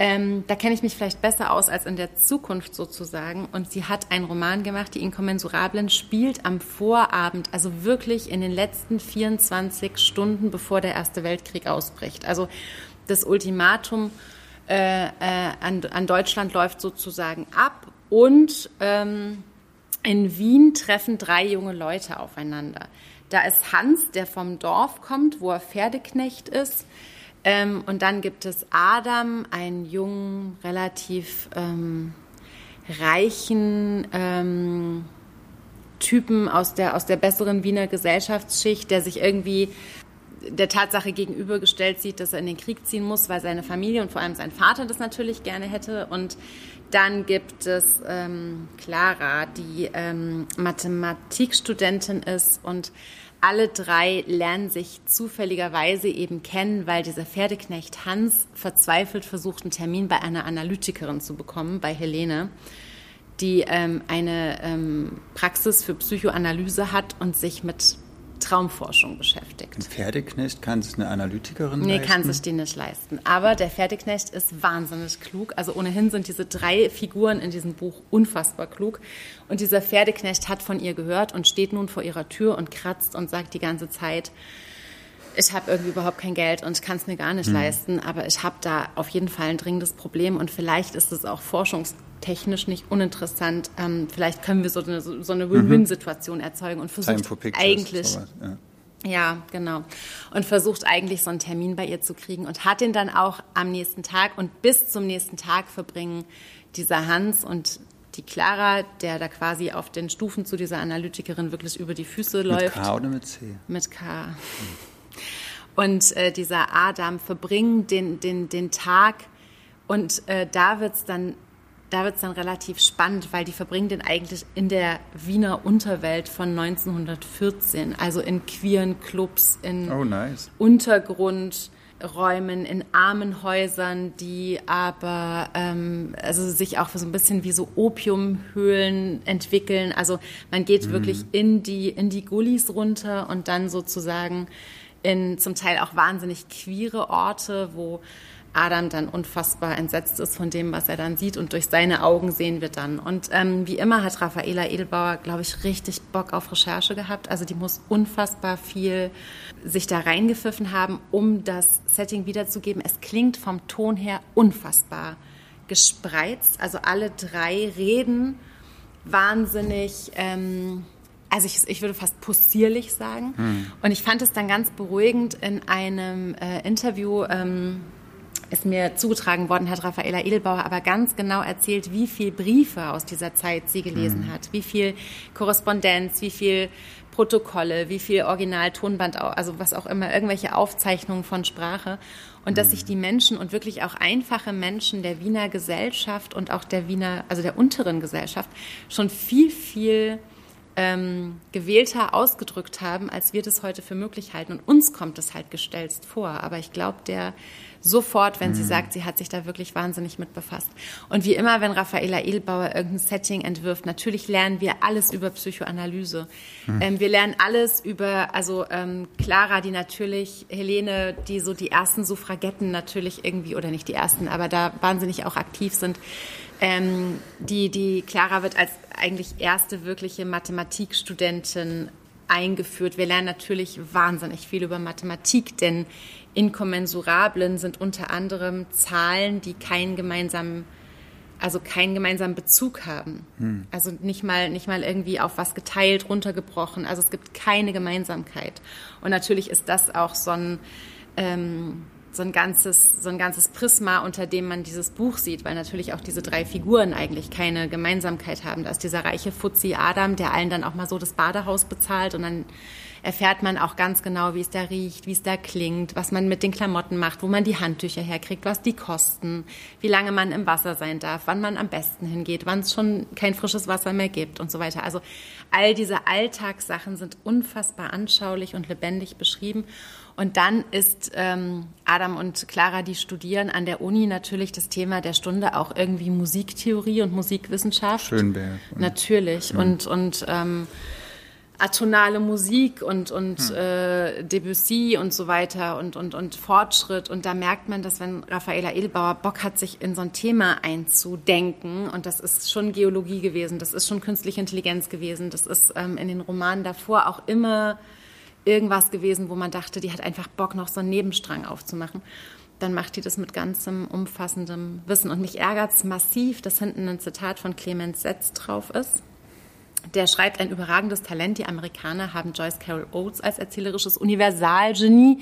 Ähm, da kenne ich mich vielleicht besser aus als in der Zukunft sozusagen. Und sie hat einen Roman gemacht, die Inkommensurablen, spielt am Vorabend, also wirklich in den letzten 24 Stunden, bevor der Erste Weltkrieg ausbricht. Also das Ultimatum äh, äh, an, an Deutschland läuft sozusagen ab und ähm, in Wien treffen drei junge Leute aufeinander. Da ist Hans, der vom Dorf kommt, wo er Pferdeknecht ist. Ähm, und dann gibt es Adam, einen jungen, relativ ähm, reichen ähm, Typen aus der, aus der besseren Wiener Gesellschaftsschicht, der sich irgendwie der Tatsache gegenübergestellt sieht, dass er in den Krieg ziehen muss, weil seine Familie und vor allem sein Vater das natürlich gerne hätte. Und dann gibt es ähm, Clara, die ähm, Mathematikstudentin ist und alle drei lernen sich zufälligerweise eben kennen, weil dieser Pferdeknecht Hans verzweifelt versucht, einen Termin bei einer Analytikerin zu bekommen, bei Helene, die ähm, eine ähm, Praxis für Psychoanalyse hat und sich mit Traumforschung beschäftigt. Ein Pferdeknecht kann sich eine Analytikerin nee, leisten? Nee, kann sich die nicht leisten. Aber der Pferdeknecht ist wahnsinnig klug. Also ohnehin sind diese drei Figuren in diesem Buch unfassbar klug. Und dieser Pferdeknecht hat von ihr gehört und steht nun vor ihrer Tür und kratzt und sagt die ganze Zeit, ich habe irgendwie überhaupt kein Geld und kann es mir gar nicht hm. leisten, aber ich habe da auf jeden Fall ein dringendes Problem und vielleicht ist es auch forschungstechnisch nicht uninteressant. Ähm, vielleicht können wir so eine, so eine Win-Win-Situation erzeugen und versucht eigentlich. Ja. Ja, genau. Und versucht eigentlich so einen Termin bei ihr zu kriegen und hat ihn dann auch am nächsten Tag und bis zum nächsten Tag verbringen dieser Hans und die Clara, der da quasi auf den Stufen zu dieser Analytikerin wirklich über die Füße läuft. Mit K oder mit C? Mit K. Hm. Und äh, dieser Adam verbringen den, den, den Tag und äh, da wird es dann da wird es dann relativ spannend, weil die verbringen den eigentlich in der Wiener Unterwelt von 1914, also in queeren Clubs, in oh, nice. Untergrundräumen, in armen Häusern, die aber ähm, also sich auch so ein bisschen wie so Opiumhöhlen entwickeln. Also man geht mm. wirklich in die, in die Gullis runter und dann sozusagen in zum Teil auch wahnsinnig queere Orte, wo Adam dann unfassbar entsetzt ist von dem, was er dann sieht und durch seine Augen sehen wir dann. Und ähm, wie immer hat Raffaela Edelbauer, glaube ich, richtig Bock auf Recherche gehabt. Also die muss unfassbar viel sich da reingepfiffen haben, um das Setting wiederzugeben. Es klingt vom Ton her unfassbar gespreizt. Also alle drei reden wahnsinnig... Ähm, also ich, ich würde fast possierlich sagen. Hm. Und ich fand es dann ganz beruhigend in einem äh, Interview. Ähm, ist mir zugetragen worden, hat Raffaela Edelbauer aber ganz genau erzählt, wie viel Briefe aus dieser Zeit sie gelesen hm. hat, wie viel Korrespondenz, wie viel Protokolle, wie viel Original-Tonband, also was auch immer, irgendwelche Aufzeichnungen von Sprache. Und dass sich die Menschen und wirklich auch einfache Menschen der Wiener Gesellschaft und auch der Wiener, also der unteren Gesellschaft schon viel, viel ähm, gewählter ausgedrückt haben, als wir das heute für möglich halten. Und uns kommt es halt gestelzt vor. Aber ich glaube, der sofort, wenn mhm. sie sagt, sie hat sich da wirklich wahnsinnig mit befasst. Und wie immer, wenn Raffaela Edelbauer irgendein Setting entwirft, natürlich lernen wir alles über Psychoanalyse. Mhm. Ähm, wir lernen alles über, also ähm, Clara, die natürlich, Helene, die so die ersten Suffragetten natürlich irgendwie, oder nicht die ersten, aber da wahnsinnig auch aktiv sind, ähm, die, die Clara wird als eigentlich erste wirkliche Mathematikstudentin eingeführt. Wir lernen natürlich wahnsinnig viel über Mathematik, denn Inkommensurablen sind unter anderem Zahlen, die keinen gemeinsamen also keinen gemeinsamen Bezug haben. Hm. Also nicht mal, nicht mal irgendwie auf was geteilt, runtergebrochen. Also es gibt keine Gemeinsamkeit. Und natürlich ist das auch so ein, ähm, so ein ganzes, so ein ganzes Prisma, unter dem man dieses Buch sieht, weil natürlich auch diese drei Figuren eigentlich keine Gemeinsamkeit haben. Da ist dieser reiche Fuzzi Adam, der allen dann auch mal so das Badehaus bezahlt und dann erfährt man auch ganz genau, wie es da riecht, wie es da klingt, was man mit den Klamotten macht, wo man die Handtücher herkriegt, was die kosten, wie lange man im Wasser sein darf, wann man am besten hingeht, wann es schon kein frisches Wasser mehr gibt und so weiter. Also all diese Alltagssachen sind unfassbar anschaulich und lebendig beschrieben. Und dann ist ähm, Adam und Clara, die studieren an der Uni, natürlich das Thema der Stunde auch irgendwie Musiktheorie und Musikwissenschaft. Schönberg. Natürlich. Mhm. Und, und ähm, atonale Musik und, und hm. äh, Debussy und so weiter und, und, und Fortschritt. Und da merkt man, dass wenn Raffaela Edelbauer Bock hat, sich in so ein Thema einzudenken, und das ist schon Geologie gewesen, das ist schon künstliche Intelligenz gewesen, das ist ähm, in den Romanen davor auch immer irgendwas gewesen, wo man dachte, die hat einfach Bock, noch so einen Nebenstrang aufzumachen. Dann macht die das mit ganzem umfassendem Wissen. Und mich ärgert es massiv, dass hinten ein Zitat von Clemens Setz drauf ist. Der schreibt ein überragendes Talent. Die Amerikaner haben Joyce Carol Oates als erzählerisches Universalgenie.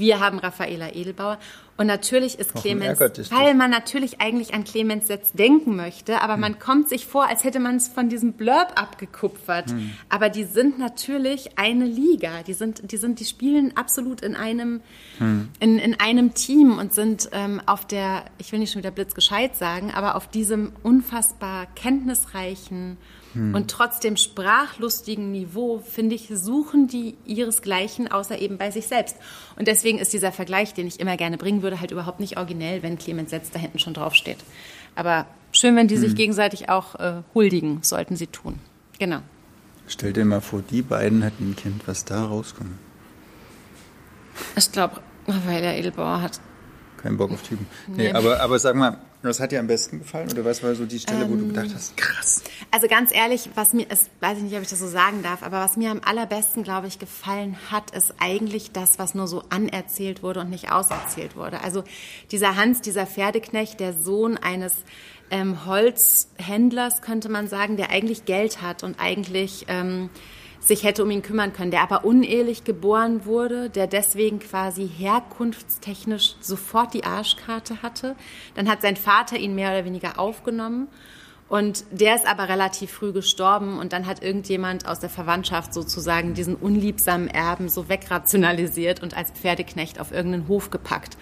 Wir haben Raffaela Edelbauer. Und natürlich ist Clemens, weil man natürlich eigentlich an Clemens Setz denken möchte, aber hm. man kommt sich vor, als hätte man es von diesem Blurb abgekupfert. Hm. Aber die sind natürlich eine Liga. Die sind, die sind, die spielen absolut in einem, hm. in, in einem Team und sind ähm, auf der, ich will nicht schon wieder blitzgescheit sagen, aber auf diesem unfassbar kenntnisreichen hm. Und trotzdem sprachlustigen Niveau, finde ich, suchen die ihresgleichen, außer eben bei sich selbst. Und deswegen ist dieser Vergleich, den ich immer gerne bringen würde, halt überhaupt nicht originell, wenn Clemens Setz da hinten schon draufsteht. Aber schön, wenn die hm. sich gegenseitig auch äh, huldigen, sollten sie tun. Genau. Stell dir mal vor, die beiden hätten ein Kind, was da rauskommt. Ich glaube, Raffaella Edelbauer hat. Keinen Bock auf Typen. Nee, nee, Aber, aber sag mal, was hat dir am besten gefallen? Oder was war so die Stelle, ähm, wo du ähm, gedacht hast, krass? Also ganz ehrlich, was mir, ist, weiß ich nicht, ob ich das so sagen darf, aber was mir am allerbesten, glaube ich, gefallen hat, ist eigentlich das, was nur so anerzählt wurde und nicht auserzählt wurde. Also dieser Hans, dieser Pferdeknecht, der Sohn eines ähm, Holzhändlers, könnte man sagen, der eigentlich Geld hat und eigentlich... Ähm, sich hätte um ihn kümmern können, der aber unehelich geboren wurde, der deswegen quasi herkunftstechnisch sofort die Arschkarte hatte. Dann hat sein Vater ihn mehr oder weniger aufgenommen und der ist aber relativ früh gestorben und dann hat irgendjemand aus der Verwandtschaft sozusagen diesen unliebsamen Erben so wegrationalisiert und als Pferdeknecht auf irgendeinen Hof gepackt.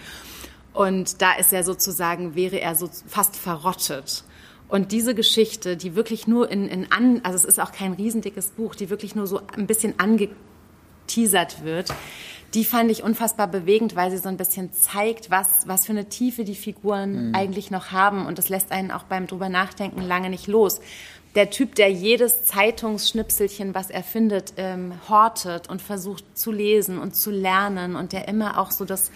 Und da ist er sozusagen, wäre er so fast verrottet. Und diese Geschichte, die wirklich nur in, in an, also es ist auch kein riesendickes Buch, die wirklich nur so ein bisschen angeteasert wird, die fand ich unfassbar bewegend, weil sie so ein bisschen zeigt, was, was für eine Tiefe die Figuren mhm. eigentlich noch haben. Und das lässt einen auch beim drüber nachdenken lange nicht los. Der Typ, der jedes Zeitungsschnipselchen, was er findet, ähm, hortet und versucht zu lesen und zu lernen und der immer auch so das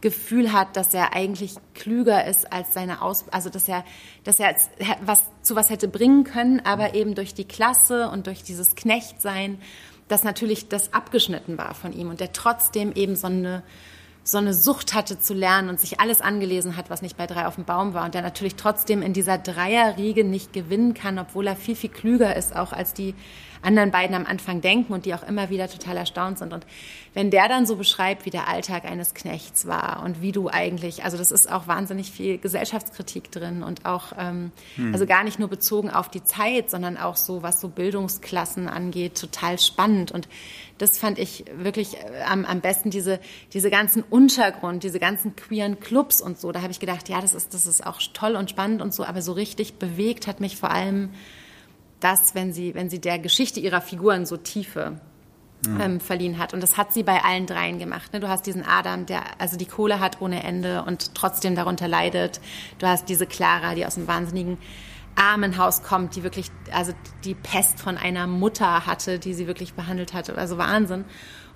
Gefühl hat, dass er eigentlich klüger ist als seine Aus, also dass er, dass er was zu was hätte bringen können, aber eben durch die Klasse und durch dieses Knechtsein, dass natürlich das abgeschnitten war von ihm und der trotzdem eben so eine so eine Sucht hatte zu lernen und sich alles angelesen hat, was nicht bei drei auf dem Baum war und der natürlich trotzdem in dieser Dreierriege nicht gewinnen kann, obwohl er viel, viel klüger ist auch als die anderen beiden am Anfang denken und die auch immer wieder total erstaunt sind. Und wenn der dann so beschreibt, wie der Alltag eines Knechts war und wie du eigentlich, also das ist auch wahnsinnig viel Gesellschaftskritik drin und auch, ähm, hm. also gar nicht nur bezogen auf die Zeit, sondern auch so, was so Bildungsklassen angeht, total spannend. Und das fand ich wirklich äh, am, am besten, diese, diese ganzen Untergrund, diese ganzen queeren Clubs und so. Da habe ich gedacht, ja, das ist, das ist auch toll und spannend und so, aber so richtig bewegt hat mich vor allem das, wenn sie, wenn sie der Geschichte ihrer Figuren so Tiefe ja. ähm, verliehen hat. Und das hat sie bei allen dreien gemacht. Ne? Du hast diesen Adam, der also die Kohle hat ohne Ende und trotzdem darunter leidet. Du hast diese Clara, die aus einem wahnsinnigen Armenhaus kommt, die wirklich, also die Pest von einer Mutter hatte, die sie wirklich behandelt hatte. Also Wahnsinn.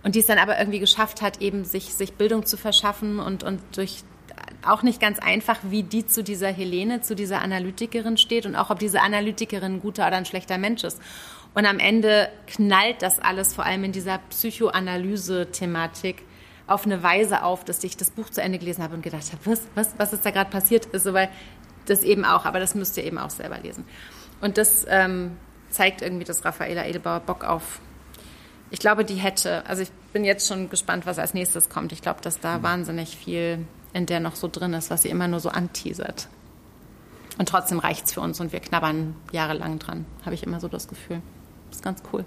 Und die es dann aber irgendwie geschafft hat, eben sich, sich Bildung zu verschaffen und, und durch auch nicht ganz einfach, wie die zu dieser Helene, zu dieser Analytikerin steht und auch ob diese Analytikerin ein guter oder ein schlechter Mensch ist. Und am Ende knallt das alles vor allem in dieser Psychoanalyse-Thematik auf eine Weise auf, dass ich das Buch zu Ende gelesen habe und gedacht habe, was, was, was ist da gerade passiert? Also, weil das eben auch, aber das müsst ihr eben auch selber lesen. Und das ähm, zeigt irgendwie, dass Raffaela Edelbauer Bock auf. Ich glaube, die hätte, also ich bin jetzt schon gespannt, was als nächstes kommt. Ich glaube, dass da mhm. wahnsinnig viel in der noch so drin ist, was sie immer nur so anteasert. Und trotzdem reicht es für uns und wir knabbern jahrelang dran, habe ich immer so das Gefühl. Das ist ganz cool.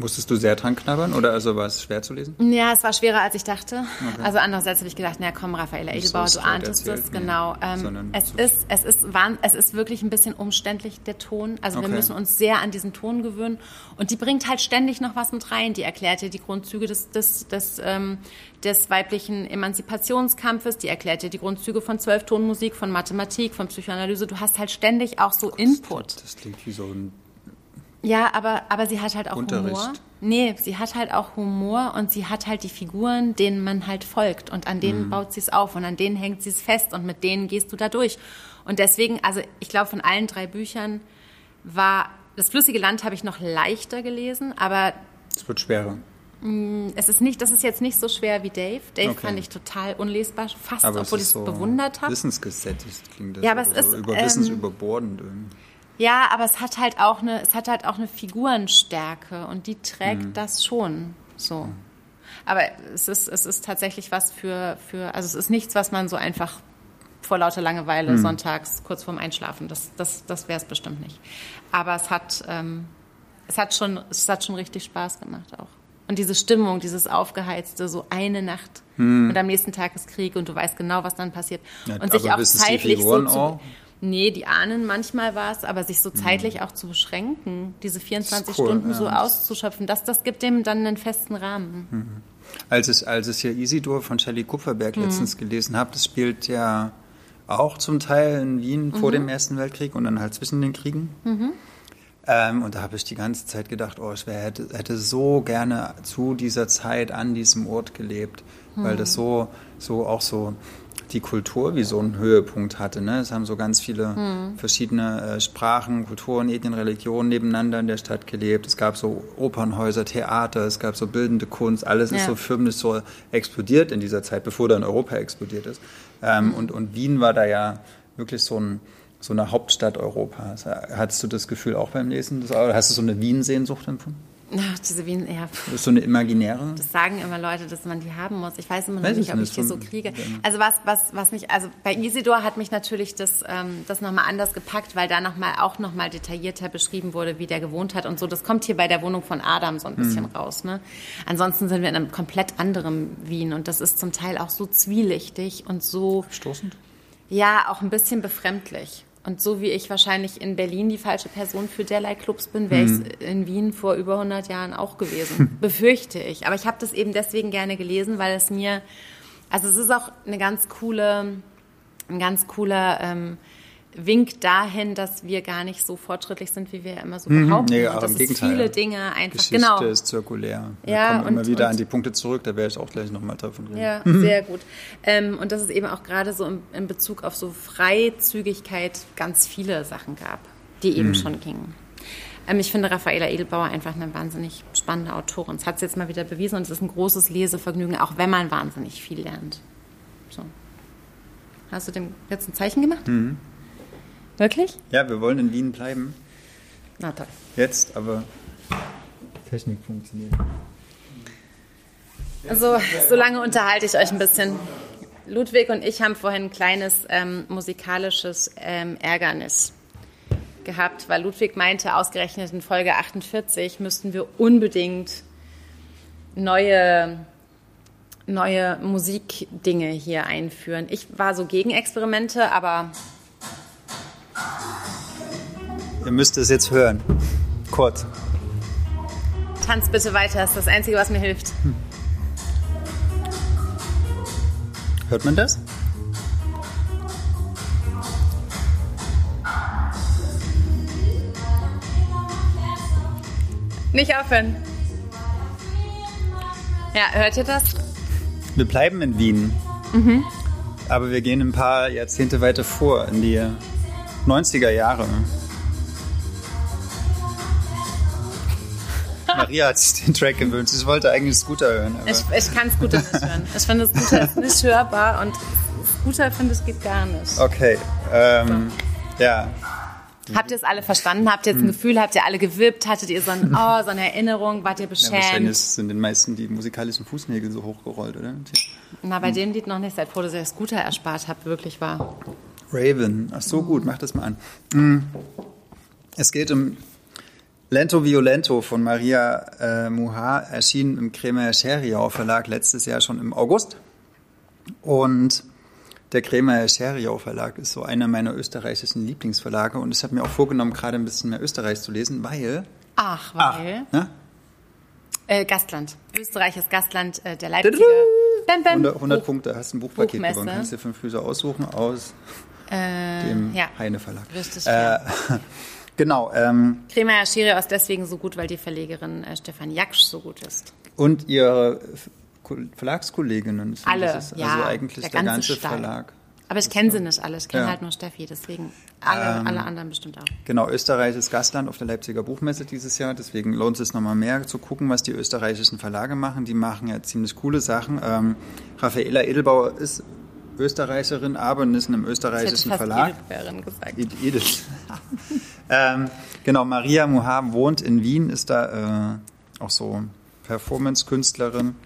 Musstest du sehr dran knabbern oder also war es schwer zu lesen? Ja, es war schwerer, als ich dachte. Okay. Also andererseits habe ich gedacht, na komm, Raffaella Edelbauer, so du ahntest es, genau. Ähm, es, ist, es, ist, es ist wirklich ein bisschen umständlich, der Ton. Also okay. wir müssen uns sehr an diesen Ton gewöhnen. Und die bringt halt ständig noch was mit rein. Die erklärt dir die Grundzüge des, des, des, ähm, des weiblichen Emanzipationskampfes, die erklärt dir die Grundzüge von Zwölftonmusik, von Mathematik, von Psychoanalyse. Du hast halt ständig auch so Input. Das klingt wie so ein ja, aber, aber sie hat halt auch Unterricht. Humor. Nee, sie hat halt auch Humor und sie hat halt die Figuren, denen man halt folgt und an denen mhm. baut sie es auf und an denen hängt sie es fest und mit denen gehst du da durch. Und deswegen, also ich glaube, von allen drei Büchern war das flüssige Land habe ich noch leichter gelesen, aber es wird schwerer. Mm, es ist nicht, das ist jetzt nicht so schwer wie Dave. Dave okay. fand ich total unlesbar, fast, aber obwohl ich es so bewundert habe. Wissensgesättigt klingt das. Ja, aber es ist über ähm, Wissensüberbordend irgendwie. Ja, aber es hat halt auch eine, es hat halt auch eine Figurenstärke und die trägt mhm. das schon so. Aber es ist, es ist tatsächlich was für, für, also es ist nichts, was man so einfach vor lauter Langeweile mhm. sonntags kurz vorm Einschlafen, das, das, das wäre es bestimmt nicht. Aber es hat, ähm, es hat schon, es hat schon richtig Spaß gemacht auch. Und diese Stimmung, dieses Aufgeheizte, so eine Nacht hm. und am nächsten Tag ist Krieg und du weißt genau, was dann passiert. Ja, und sich auch zeitlich so zu, auch? Nee, die ahnen manchmal was, aber sich so zeitlich mhm. auch zu beschränken, diese 24 cool, Stunden ja. so auszuschöpfen, das, das gibt dem dann einen festen Rahmen. Mhm. Als, es, als es hier Isidor von Shelley Kupferberg mhm. letztens gelesen habe, das spielt ja auch zum Teil in Wien vor mhm. dem Ersten Weltkrieg und dann halt zwischen den Kriegen. Mhm. Ähm, und da habe ich die ganze Zeit gedacht, oh, ich wär, hätte, hätte so gerne zu dieser Zeit an diesem Ort gelebt, weil das so, so auch so die Kultur wie so einen Höhepunkt hatte. Ne? Es haben so ganz viele hm. verschiedene äh, Sprachen, Kulturen, Ethnien, Religionen nebeneinander in der Stadt gelebt. Es gab so Opernhäuser, Theater, es gab so bildende Kunst. Alles ja. ist so förmlich so explodiert in dieser Zeit, bevor dann Europa explodiert ist. Ähm, hm. und, und Wien war da ja wirklich so ein so eine Hauptstadt Europas. Hattest du das Gefühl auch beim Lesen? Hast du so eine Wien-Sehnsucht empfunden? Ach, diese Wien, ja. Das ist so eine imaginäre? Das sagen immer Leute, dass man die haben muss. Ich weiß immer noch weiß nicht, ob ich die so kriege. Also was, was, was mich, also bei Isidor hat mich natürlich das, ähm, das nochmal anders gepackt, weil da noch mal, auch nochmal detaillierter beschrieben wurde, wie der gewohnt hat und so. Das kommt hier bei der Wohnung von Adam so ein bisschen hm. raus. Ne? Ansonsten sind wir in einem komplett anderen Wien und das ist zum Teil auch so zwielichtig und so... Stoßend? Ja, auch ein bisschen befremdlich. Und so wie ich wahrscheinlich in Berlin die falsche Person für derlei Clubs bin, wäre hm. ich in Wien vor über 100 Jahren auch gewesen. Befürchte ich. Aber ich habe das eben deswegen gerne gelesen, weil es mir, also es ist auch eine ganz coole, ein ganz cooler ähm, Wink dahin, dass wir gar nicht so fortschrittlich sind, wie wir immer so mhm. behaupten. Nee, aber im Gegenteil. viele Dinge einfach Geschichte genau. ist zirkulär. Wir ja, kommen und, immer wieder an die Punkte zurück, da werde ich auch gleich nochmal davon reden. Ja, mhm. sehr gut. Ähm, und dass es eben auch gerade so in, in, Bezug auf so Freizügigkeit ganz viele Sachen gab, die eben mhm. schon gingen. Ähm, ich finde Raffaela Edelbauer einfach eine wahnsinnig spannende Autorin. Das hat sie jetzt mal wieder bewiesen und es ist ein großes Lesevergnügen, auch wenn man wahnsinnig viel lernt. So. Hast du dem jetzt ein Zeichen gemacht? Mhm. Wirklich? Ja, wir wollen in Wien bleiben. Na toll. Jetzt, aber Technik funktioniert. Also, so lange unterhalte ich euch ein bisschen. Ludwig und ich haben vorhin ein kleines ähm, musikalisches ähm, Ärgernis gehabt, weil Ludwig meinte, ausgerechnet in Folge 48 müssten wir unbedingt neue, neue Musikdinge hier einführen. Ich war so gegen Experimente, aber Ihr müsst es jetzt hören. Kurz. Tanz bitte weiter, das ist das Einzige, was mir hilft. Hm. Hört man das? Nicht aufhören. Ja, hört ihr das? Wir bleiben in Wien. Mhm. Aber wir gehen ein paar Jahrzehnte weiter vor, in die 90er Jahre. Maria hat sich den Track gewöhnt. Sie wollte eigentlich Scooter hören. ich, ich kann Scooter nicht hören. Ich finde, Scooter ist nicht hörbar und Scooter finde ich geht gar nicht. Okay, ähm, so. ja. Habt ihr es alle verstanden? Habt ihr jetzt ein hm. Gefühl? Habt ihr alle gewippt? Hattet ihr so, ein, oh, so eine Erinnerung? Wart ihr beschämt? Ja, wahrscheinlich sind den meisten die musikalischen Fußnägel so hochgerollt, oder? Na, bei hm. dem Lied noch nicht. Seid froh, dass ihr Scooter erspart habt, wirklich wahr. Raven. Ach so, gut, mach das mal an. Hm. Es geht um Lento Violento von Maria äh, Muha erschien im Kremer Scheriau Verlag letztes Jahr schon im August. Und der Kremer Scheriau Verlag ist so einer meiner österreichischen Lieblingsverlage. Und ich habe mir auch vorgenommen, gerade ein bisschen mehr Österreich zu lesen, weil. Ach, weil. Ach, ne? äh, Gastland. Österreich ist Gastland äh, der Leipziger. Bam, bam. 100, 100 Punkte, hast ein Buchpaket Buchmesse. gewonnen. Kannst dir fünf Füße aussuchen aus äh, dem ja. Heine Verlag. Richtig, äh, Genau. Ähm, Crema Schere ist deswegen so gut, weil die Verlegerin äh, Stefan Jaksch so gut ist. Und ihre Verlagskolleginnen. Alle, das ja. Also eigentlich der ganze, der ganze Verlag. Aber ich kenne sie nicht alle. Ich kenne ja. halt nur Steffi, deswegen alle, ähm, alle anderen bestimmt auch. Genau, Österreich ist Gastland auf der Leipziger Buchmesse dieses Jahr. Deswegen lohnt es nochmal mehr zu gucken, was die österreichischen Verlage machen. Die machen ja ziemlich coole Sachen. Ähm, Raffaela Edelbauer ist Österreicherin, aber ist in einem österreichischen Verlag. gesagt. Edith. ähm, genau, Maria Muhab wohnt in Wien, ist da äh, auch so Performance-Künstlerin.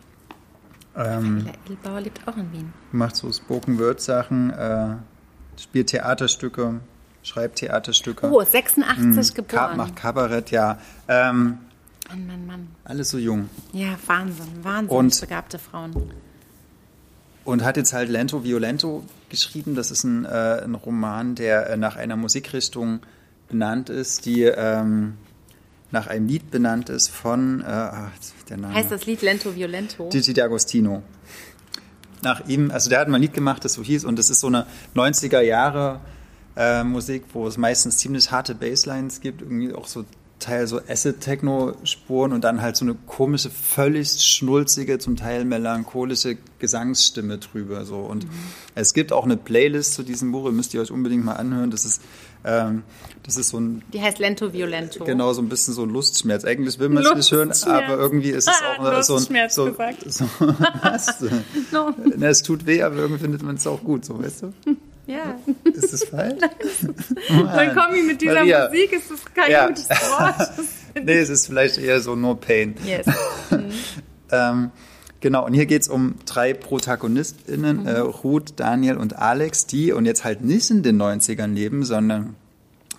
Ähm, Edelbauer lebt auch in Wien. Macht so Spoken-Word-Sachen, äh, spielt Theaterstücke, schreibt Theaterstücke. Oh, 86 mhm. geboren. Macht Kabarett, ja. Ähm, Mann, Mann, Mann. Alles so jung. Ja, Wahnsinn, wahnsinnig begabte Frauen. Und hat jetzt halt Lento Violento geschrieben. Das ist ein, äh, ein Roman, der äh, nach einer Musikrichtung benannt ist, die ähm, nach einem Lied benannt ist von, äh, ach, der Name. Heißt das Lied Lento Violento? Gigi D'Agostino. Nach ihm, also der hat mal ein Lied gemacht, das so hieß, und das ist so eine 90er Jahre äh, Musik, wo es meistens ziemlich harte Basslines gibt, irgendwie auch so Teil so Acid-Techno-Spuren und dann halt so eine komische, völlig schnulzige, zum Teil melancholische Gesangsstimme drüber. So. Und mhm. es gibt auch eine Playlist zu diesem Buch, müsst ihr euch unbedingt mal anhören. Das ist, das ist so ein. Die heißt Lento Violento. Genau, so ein bisschen so Lustschmerz. Eigentlich will man es nicht hören, aber irgendwie ist es auch ah, so ein. So, gesagt. so, was? no. Na, es tut weh, aber irgendwie findet man es auch gut, so weißt du? Ja. Ist das falsch? Mein Kommi mit dieser Maria. Musik ist das kein ja. gutes Wort. nee, es ist vielleicht eher so No Pain. Yes. Mhm. ähm, genau, und hier geht es um drei ProtagonistInnen, mhm. äh, Ruth, Daniel und Alex, die und jetzt halt nicht in den 90ern leben, sondern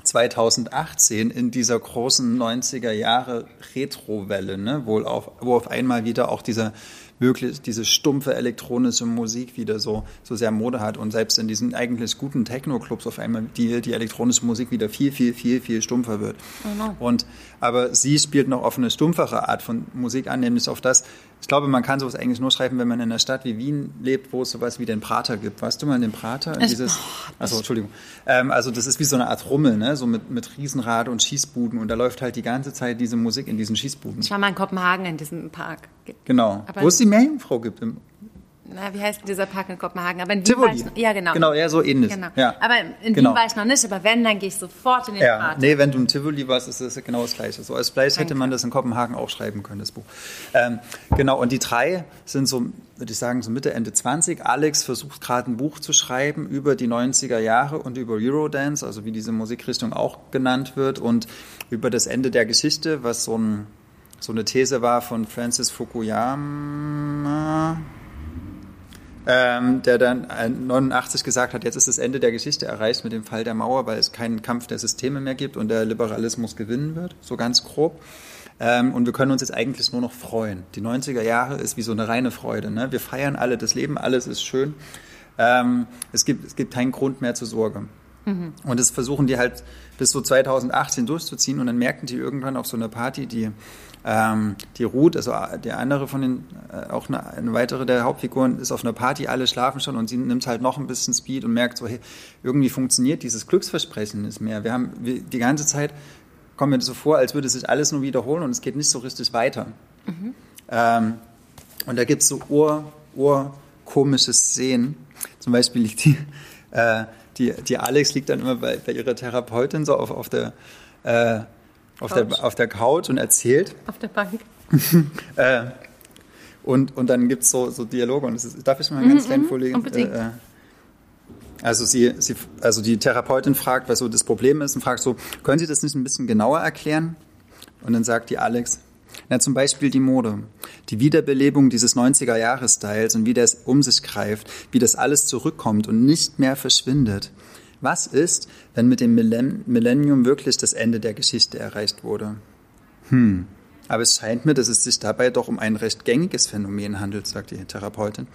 2018 in dieser großen 90er Jahre Retro-Welle, ne, wo, auf, wo auf einmal wieder auch dieser wirklich diese stumpfe elektronische Musik wieder so, so sehr Mode hat und selbst in diesen eigentlich guten Techno-Clubs auf einmal die, die elektronische Musik wieder viel, viel, viel, viel stumpfer wird. Genau. Und, aber sie spielt noch auf eine stumpfere Art von Musik an, nämlich auf das, ich glaube, man kann sowas eigentlich nur schreiben, wenn man in einer Stadt wie Wien lebt, wo es sowas wie den Prater gibt. Weißt du mal, den Prater? Ich, dieses, achso, Entschuldigung. Ähm, also das ist wie so eine Art Rummel, ne? so mit, mit Riesenrad und Schießbuden und da läuft halt die ganze Zeit diese Musik in diesen Schießbuden. Ich war mal in Kopenhagen in diesem Park. Genau, Aber wo es die Meerjungfrau gibt im na, wie heißt dieser Park in Kopenhagen? Aber in Wien Tivoli. war ich noch, ja genau. Genau, eher so ähnlich. Genau. Ja. Aber in genau. Wien war ich noch nicht, aber wenn, dann gehe ich sofort in den ja. Park. Nee, wenn du in Tivoli warst, ist das genau das Gleiche. So als vielleicht hätte man das in Kopenhagen auch schreiben können, das Buch. Ähm, genau, und die drei sind so, würde ich sagen, so Mitte, Ende 20. Alex versucht gerade ein Buch zu schreiben über die 90er Jahre und über Eurodance, also wie diese Musikrichtung auch genannt wird und über das Ende der Geschichte, was so ein so eine These war von Francis Fukuyama, ähm, der dann 89 gesagt hat, jetzt ist das Ende der Geschichte erreicht mit dem Fall der Mauer, weil es keinen Kampf der Systeme mehr gibt und der Liberalismus gewinnen wird, so ganz grob. Ähm, und wir können uns jetzt eigentlich nur noch freuen. Die 90er Jahre ist wie so eine reine Freude. Ne? Wir feiern alle das Leben, alles ist schön. Ähm, es, gibt, es gibt keinen Grund mehr zur Sorge. Mhm. Und das versuchen die halt bis so 2018 durchzuziehen und dann merken die irgendwann auf so einer Party, die ähm, die Ruth, also äh, der andere von den, äh, auch eine, eine, weitere der Hauptfiguren, ist auf einer Party, alle schlafen schon und sie nimmt halt noch ein bisschen Speed und merkt so, hey, irgendwie funktioniert dieses Glücksversprechen nicht mehr. Wir haben wir, die ganze Zeit, kommt mir so vor, als würde sich alles nur wiederholen und es geht nicht so richtig weiter. Mhm. Ähm, und da gibt es so ur, urkomische Szenen. Zum Beispiel liegt die, äh, die, die Alex liegt dann immer bei, bei ihrer Therapeutin so auf, auf der äh, auf der, auf der Couch und erzählt. Auf der Bank. äh, und, und dann gibt es so, so Dialoge. Und ist, darf ich mal ganz mm klein vorlegen? Unbedingt. Äh, also, sie, sie, also die Therapeutin fragt, was so das Problem ist und fragt so, können Sie das nicht ein bisschen genauer erklären? Und dann sagt die Alex, na, zum Beispiel die Mode, die Wiederbelebung dieses 90er-Jahres-Styles und wie das um sich greift, wie das alles zurückkommt und nicht mehr verschwindet. Was ist, wenn mit dem Millennium wirklich das Ende der Geschichte erreicht wurde? Hm. Aber es scheint mir, dass es sich dabei doch um ein recht gängiges Phänomen handelt, sagt die Therapeutin.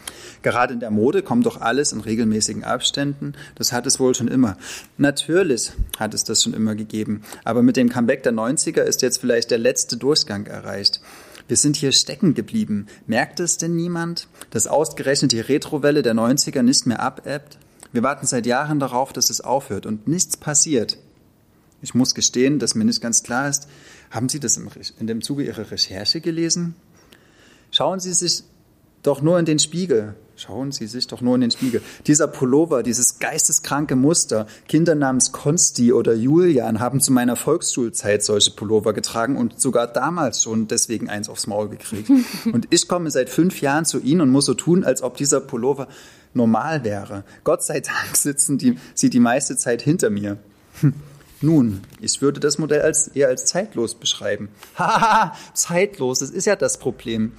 Gerade in der Mode kommt doch alles in regelmäßigen Abständen. Das hat es wohl schon immer. Natürlich hat es das schon immer gegeben. Aber mit dem Comeback der 90er ist jetzt vielleicht der letzte Durchgang erreicht. Wir sind hier stecken geblieben. Merkt es denn niemand, dass ausgerechnet die Retrowelle der 90er nicht mehr abebbt? Wir warten seit Jahren darauf, dass es aufhört und nichts passiert. Ich muss gestehen, dass mir nicht ganz klar ist, haben Sie das in dem Zuge Ihrer Recherche gelesen? Schauen Sie sich doch nur in den Spiegel. Schauen Sie sich doch nur in den Spiegel. Dieser Pullover, dieses geisteskranke Muster. Kinder namens Konsti oder Julian haben zu meiner Volksschulzeit solche Pullover getragen und sogar damals schon deswegen eins aufs Maul gekriegt. Und ich komme seit fünf Jahren zu Ihnen und muss so tun, als ob dieser Pullover normal wäre. Gott sei Dank sitzen die, sie die meiste Zeit hinter mir. Hm. Nun, ich würde das Modell als, eher als zeitlos beschreiben. Haha, zeitlos, das ist ja das Problem.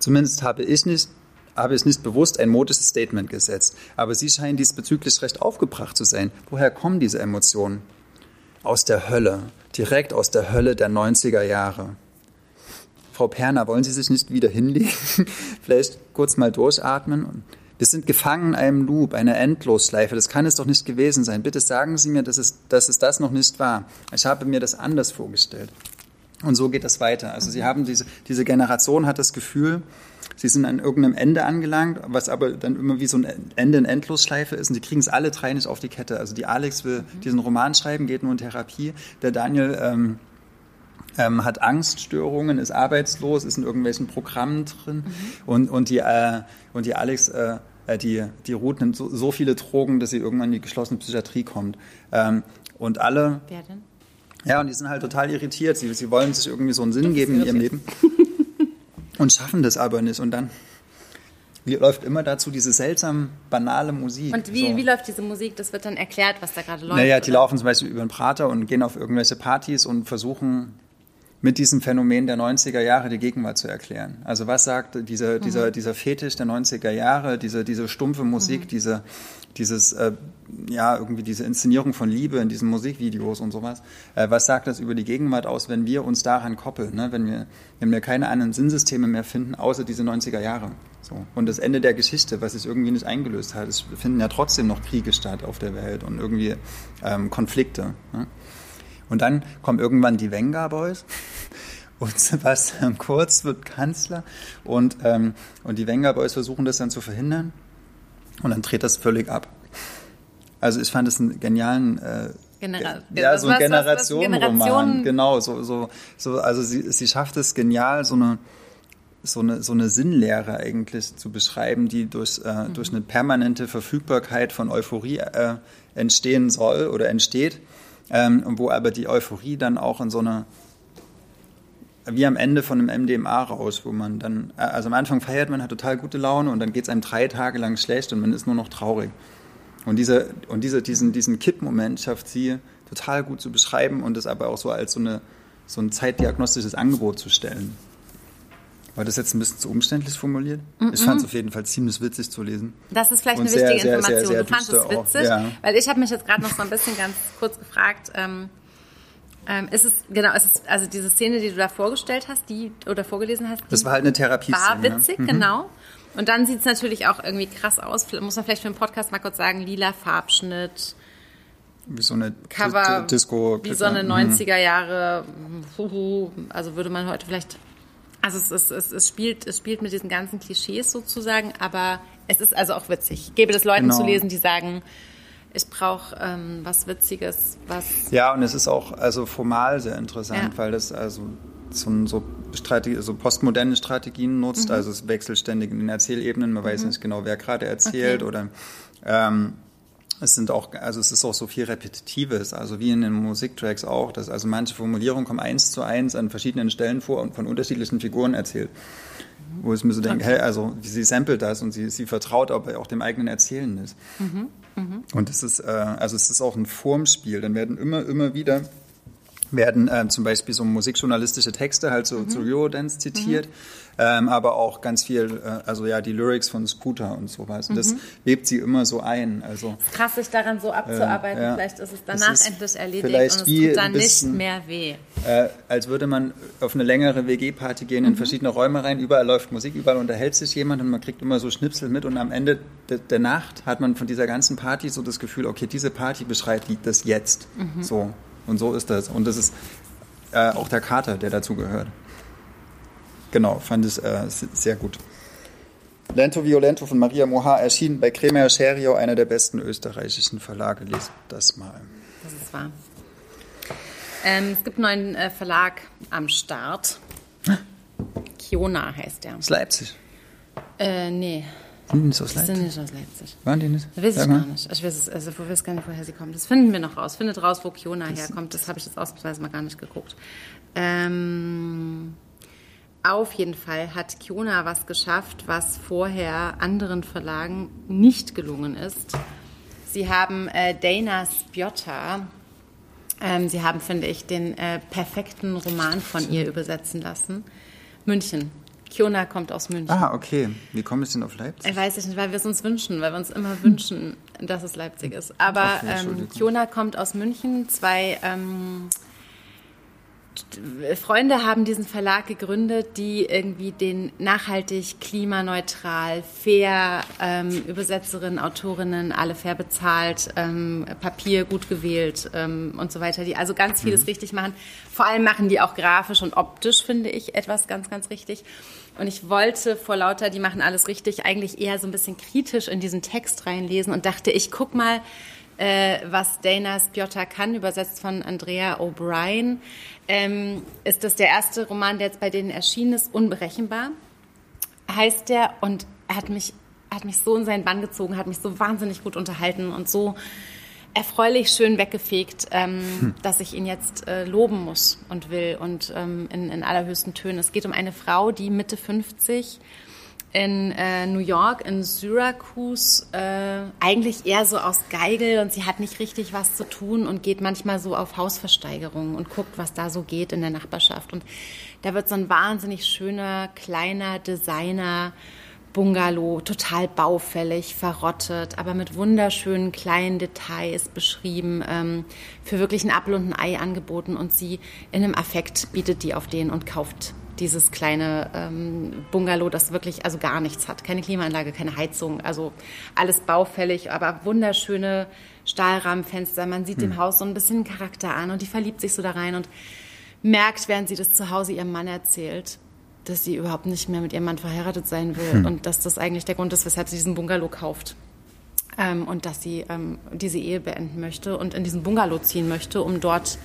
Zumindest habe ich nicht, habe ich nicht bewusst ein modisches Statement gesetzt. Aber Sie scheinen diesbezüglich recht aufgebracht zu sein. Woher kommen diese Emotionen? Aus der Hölle, direkt aus der Hölle der 90er Jahre. Frau Perner, wollen Sie sich nicht wieder hinlegen? Vielleicht kurz mal durchatmen? Wir sind gefangen in einem Loop, einer Endlosschleife. Das kann es doch nicht gewesen sein. Bitte sagen Sie mir, dass es, dass es das noch nicht war. Ich habe mir das anders vorgestellt. Und so geht das weiter. Also Sie haben diese, diese Generation hat das Gefühl, sie sind an irgendeinem Ende angelangt, was aber dann immer wie so ein Ende in Endlosschleife ist. Und sie kriegen es alle drei nicht auf die Kette. Also die Alex will diesen Roman schreiben, geht nur in Therapie. Der Daniel ähm, ähm, hat Angststörungen, ist arbeitslos, ist in irgendwelchen Programmen drin. Mhm. Und, und, die, äh, und die Alex, äh, äh, die, die Ruth nimmt so, so, viele Drogen, dass sie irgendwann in die geschlossene Psychiatrie kommt. Ähm, und alle. Wer denn? Ja, und die sind halt total irritiert. Sie, sie wollen sich irgendwie so einen Sinn geben in ihrem Leben und schaffen das aber nicht. Und dann läuft immer dazu diese seltsam banale Musik. Und wie, so. wie läuft diese Musik? Das wird dann erklärt, was da gerade läuft. Naja, die oder? laufen zum Beispiel über den Prater und gehen auf irgendwelche Partys und versuchen mit diesem Phänomen der 90er Jahre die Gegenwart zu erklären. Also was sagt dieser, dieser, mhm. dieser Fetisch der 90er Jahre, diese, diese stumpfe Musik, mhm. diese, dieses, äh, ja, irgendwie diese Inszenierung von Liebe in diesen Musikvideos und sowas. Äh, was sagt das über die Gegenwart aus, wenn wir uns daran koppeln, ne? wenn, wir, wenn wir keine anderen Sinnsysteme mehr finden, außer diese 90er Jahre? So. Und das Ende der Geschichte, was sich irgendwie nicht eingelöst hat, es finden ja trotzdem noch Kriege statt auf der Welt und irgendwie ähm, Konflikte. Ne? Und dann kommen irgendwann die Venga Boys und Sebastian Kurz wird Kanzler und, ähm, und die Wenger Boys versuchen das dann zu verhindern und dann dreht das völlig ab. Also ich fand es einen genialen äh, Genera ja, so ein Generationenroman. Generation genau, so, so, so, also sie, sie schafft es genial, so eine, so eine, so eine Sinnlehre eigentlich zu beschreiben, die durch, äh, mhm. durch eine permanente Verfügbarkeit von Euphorie äh, entstehen soll oder entsteht, ähm, wo aber die Euphorie dann auch in so einer wie am Ende von einem MDMA raus, wo man dann, äh, also am Anfang feiert man, hat total gute Laune und dann geht es einem drei Tage lang schlecht und man ist nur noch traurig. Und, diese, und diese, diesen, diesen Kippmoment schafft sie total gut zu beschreiben und das aber auch so als so, eine, so ein zeitdiagnostisches Angebot zu stellen. War das jetzt ein bisschen zu umständlich formuliert? Mm -mm. Ich fand es auf jeden Fall ziemlich witzig zu lesen. Das ist vielleicht und eine sehr, wichtige sehr, Information. Sehr, du fandest es witzig, ja. weil ich habe mich jetzt gerade noch so ein bisschen ganz kurz gefragt, ähm, ähm, ist es, genau, ist es, also diese Szene, die du da vorgestellt hast, die oder vorgelesen hast, das war halt eine Therapie. War witzig, mhm. genau. Und dann sieht es natürlich auch irgendwie krass aus. Muss man vielleicht für den Podcast mal kurz sagen, lila Farbschnitt. Wie so eine Cover, Disco. Wie so eine 90er mhm. Jahre, also würde man heute vielleicht, also es, es, es, es, spielt, es spielt mit diesen ganzen Klischees sozusagen, aber es ist also auch witzig. Ich gebe das Leuten genau. zu lesen, die sagen, ich brauche ähm, was Witziges, was. Ja, und es ist auch also formal sehr interessant, ja. weil das also so, so, Strategie, so postmoderne Strategien nutzt, mhm. also es wechselt ständig in den Erzählebenen, man mhm. weiß nicht genau, wer gerade erzählt okay. oder ähm, es sind auch, also es ist auch so viel Repetitives, also wie in den Musiktracks auch, dass also manche Formulierungen kommen eins zu eins an verschiedenen Stellen vor und von unterschiedlichen Figuren erzählt. Wo ich mir so denke, okay. hey, also sie samplet das und sie, sie vertraut aber auch dem eigenen Erzählen ist. Mhm. Mhm. Und es ist, äh, also es ist auch ein Formspiel. Dann werden immer, immer wieder werden äh, zum Beispiel so musikjournalistische Texte halt so mhm. zu Eurodance zitiert, mhm. Ähm, aber auch ganz viel, äh, also ja, die Lyrics von Scooter und sowas. Und das mhm. webt sie immer so ein. Also, es ist krass, sich daran so abzuarbeiten. Äh, ja. Vielleicht ist es danach ist endlich erledigt und es tut dann bisschen, nicht mehr weh. Äh, als würde man auf eine längere WG-Party gehen, in mhm. verschiedene Räume rein, überall läuft Musik, überall unterhält sich jemand und man kriegt immer so Schnipsel mit und am Ende de der Nacht hat man von dieser ganzen Party so das Gefühl, okay, diese Party beschreibt das jetzt. Mhm. So. Und so ist das. Und das ist äh, auch der Kater, der dazu gehört. Genau, fand ich äh, sehr gut. Lento Violento von Maria Moha erschien bei Cremer Scherio, einer der besten österreichischen Verlage. Lest das mal. Das ist wahr. Ähm, es gibt einen neuen äh, Verlag am Start. Kiona heißt der. Aus Leipzig? Äh, nee. Sind die nicht aus Leipzig? Sind nicht aus Leipzig. Waren die nicht? Das weiß ich gar nicht. Ich weiß, es, also, ich weiß gar nicht, woher sie kommen. Das finden wir noch raus. Findet raus, wo Kiona herkommt. Das habe ich jetzt ausnahmsweise mal gar nicht geguckt. Ähm, auf jeden Fall hat Kiona was geschafft, was vorher anderen Verlagen nicht gelungen ist. Sie haben äh, Dana Spiotta, ähm, sie haben, finde ich, den äh, perfekten Roman von ihr übersetzen lassen. München Kiona kommt aus München. Ah, okay. Wie kommt es denn auf Leipzig? Ich weiß nicht, weil wir es uns wünschen, weil wir uns immer wünschen, dass es Leipzig ist. Aber ähm, Kiona kommt aus München. Zwei ähm, Freunde haben diesen Verlag gegründet, die irgendwie den nachhaltig, klimaneutral, fair, ähm, Übersetzerinnen, Autorinnen, alle fair bezahlt, ähm, Papier gut gewählt ähm, und so weiter, die also ganz vieles mhm. richtig machen. Vor allem machen die auch grafisch und optisch, finde ich, etwas ganz, ganz richtig. Und ich wollte vor lauter, die machen alles richtig, eigentlich eher so ein bisschen kritisch in diesen Text reinlesen und dachte, ich guck mal, äh, was Dana Spiotta kann, übersetzt von Andrea O'Brien, ähm, ist das der erste Roman, der jetzt bei denen erschienen ist, Unberechenbar heißt der und er hat mich, hat mich so in seinen Bann gezogen, hat mich so wahnsinnig gut unterhalten und so erfreulich schön weggefegt, ähm, hm. dass ich ihn jetzt äh, loben muss und will und ähm, in, in allerhöchsten Tönen. Es geht um eine Frau, die Mitte 50 in äh, New York, in Syracuse, äh, eigentlich eher so aus Geigel und sie hat nicht richtig was zu tun und geht manchmal so auf Hausversteigerungen und guckt, was da so geht in der Nachbarschaft. Und da wird so ein wahnsinnig schöner, kleiner Designer. Bungalow, total baufällig, verrottet, aber mit wunderschönen kleinen Details beschrieben, ähm, für wirklich ein Apfel und ein Ei angeboten und sie in einem Affekt bietet die auf den und kauft dieses kleine ähm, Bungalow, das wirklich also gar nichts hat. Keine Klimaanlage, keine Heizung, also alles baufällig, aber wunderschöne Stahlrahmenfenster. Man sieht hm. dem Haus so ein bisschen Charakter an und die verliebt sich so da rein und merkt, während sie das zu Hause ihrem Mann erzählt, dass sie überhaupt nicht mehr mit ihrem Mann verheiratet sein will hm. und dass das eigentlich der Grund ist, weshalb sie diesen Bungalow kauft. Ähm, und dass sie ähm, diese Ehe beenden möchte und in diesen Bungalow ziehen möchte, um dort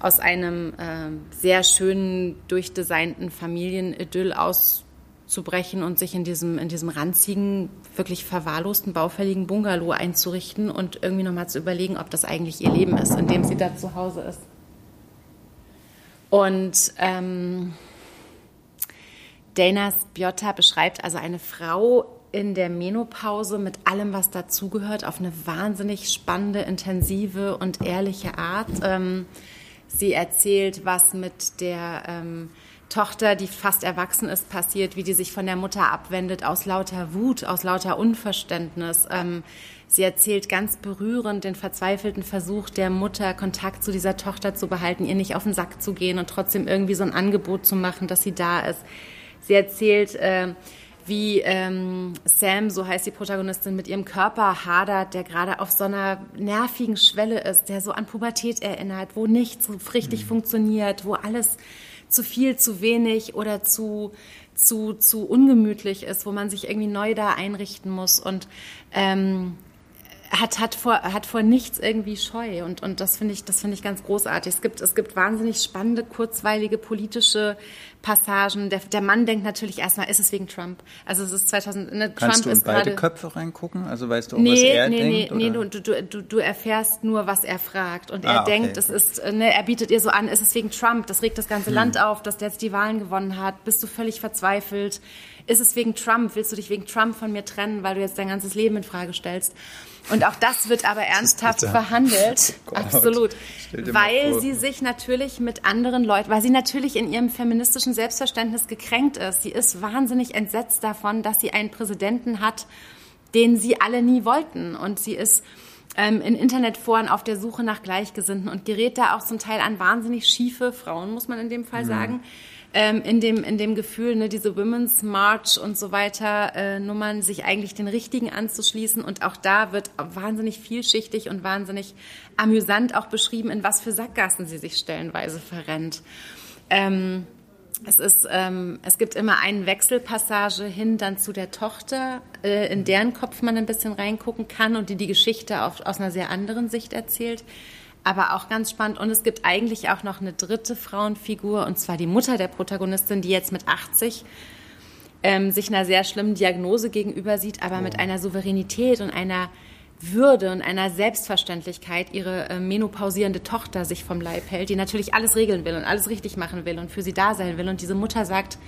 aus einem äh, sehr schönen, durchdesignten Familienidyll auszubrechen und sich in diesem, in diesem ranzigen, wirklich verwahrlosten, baufälligen Bungalow einzurichten und irgendwie nochmal zu überlegen, ob das eigentlich ihr Leben ist, in dem sie da zu Hause ist. Und ähm, Dana Spiotta beschreibt also eine Frau in der Menopause mit allem, was dazugehört, auf eine wahnsinnig spannende, intensive und ehrliche Art. Ähm, Sie erzählt, was mit der ähm, Tochter, die fast erwachsen ist, passiert, wie die sich von der Mutter abwendet, aus lauter Wut, aus lauter Unverständnis. Ähm, sie erzählt ganz berührend den verzweifelten Versuch der Mutter, Kontakt zu dieser Tochter zu behalten, ihr nicht auf den Sack zu gehen und trotzdem irgendwie so ein Angebot zu machen, dass sie da ist. Sie erzählt, äh, wie ähm, Sam, so heißt die Protagonistin, mit ihrem Körper hadert, der gerade auf so einer nervigen Schwelle ist, der so an Pubertät erinnert, wo nichts so richtig mhm. funktioniert, wo alles zu viel, zu wenig oder zu, zu, zu ungemütlich ist, wo man sich irgendwie neu da einrichten muss. Und ähm, hat, hat, vor, hat vor nichts irgendwie Scheu. Und, und das finde ich, das finde ich ganz großartig. Es gibt, es gibt wahnsinnig spannende, kurzweilige politische Passagen. Der, der Mann denkt natürlich erstmal, ist es wegen Trump? Also es ist 2000, ne, Kannst Trump du in beide Köpfe reingucken? Also weißt du auch, nee, was er nee, denkt? Nee, oder? nee, du, du, du, du erfährst nur, was er fragt. Und Ah, er okay, denkt, es ist, ne, er bietet ihr so an, ist es wegen Trump? Das regt das Hm. ganze Land auf, dass der jetzt die Wahlen gewonnen hat. Bist du völlig verzweifelt? Ist es wegen Trump? Willst du dich wegen Trump von mir trennen, weil du jetzt dein ganzes Leben in Frage stellst? Und auch das wird aber ernsthaft verhandelt. Oh. Absolut. Weil sie sich natürlich mit anderen Leuten, weil sie natürlich in ihrem feministischen Selbstverständnis gekränkt ist. Sie ist wahnsinnig entsetzt davon, dass sie einen Präsidenten hat, den sie alle nie wollten. Und sie ist ähm, in Internetforen auf der Suche nach Gleichgesinnten und gerät da auch zum Teil an wahnsinnig schiefe Frauen, muss man in dem Fall sagen. Ähm, in, dem, in dem Gefühl, ne, diese Women's March und so weiter äh, Nummern, sich eigentlich den Richtigen anzuschließen. Und auch da wird wahnsinnig vielschichtig und wahnsinnig amüsant auch beschrieben, in was für Sackgassen sie sich stellenweise verrennt. Ähm, es, ist, ähm, es gibt immer eine Wechselpassage hin dann zu der Tochter, äh, in deren Kopf man ein bisschen reingucken kann und die die Geschichte auf, aus einer sehr anderen Sicht erzählt. Aber auch ganz spannend. Und es gibt eigentlich auch noch eine dritte Frauenfigur, und zwar die Mutter der Protagonistin, die jetzt mit 80 ähm, sich einer sehr schlimmen Diagnose gegenüber sieht, aber mit einer Souveränität und einer Würde und einer Selbstverständlichkeit ihre äh, menopausierende Tochter sich vom Leib hält, die natürlich alles regeln will und alles richtig machen will und für sie da sein will. Und diese Mutter sagt,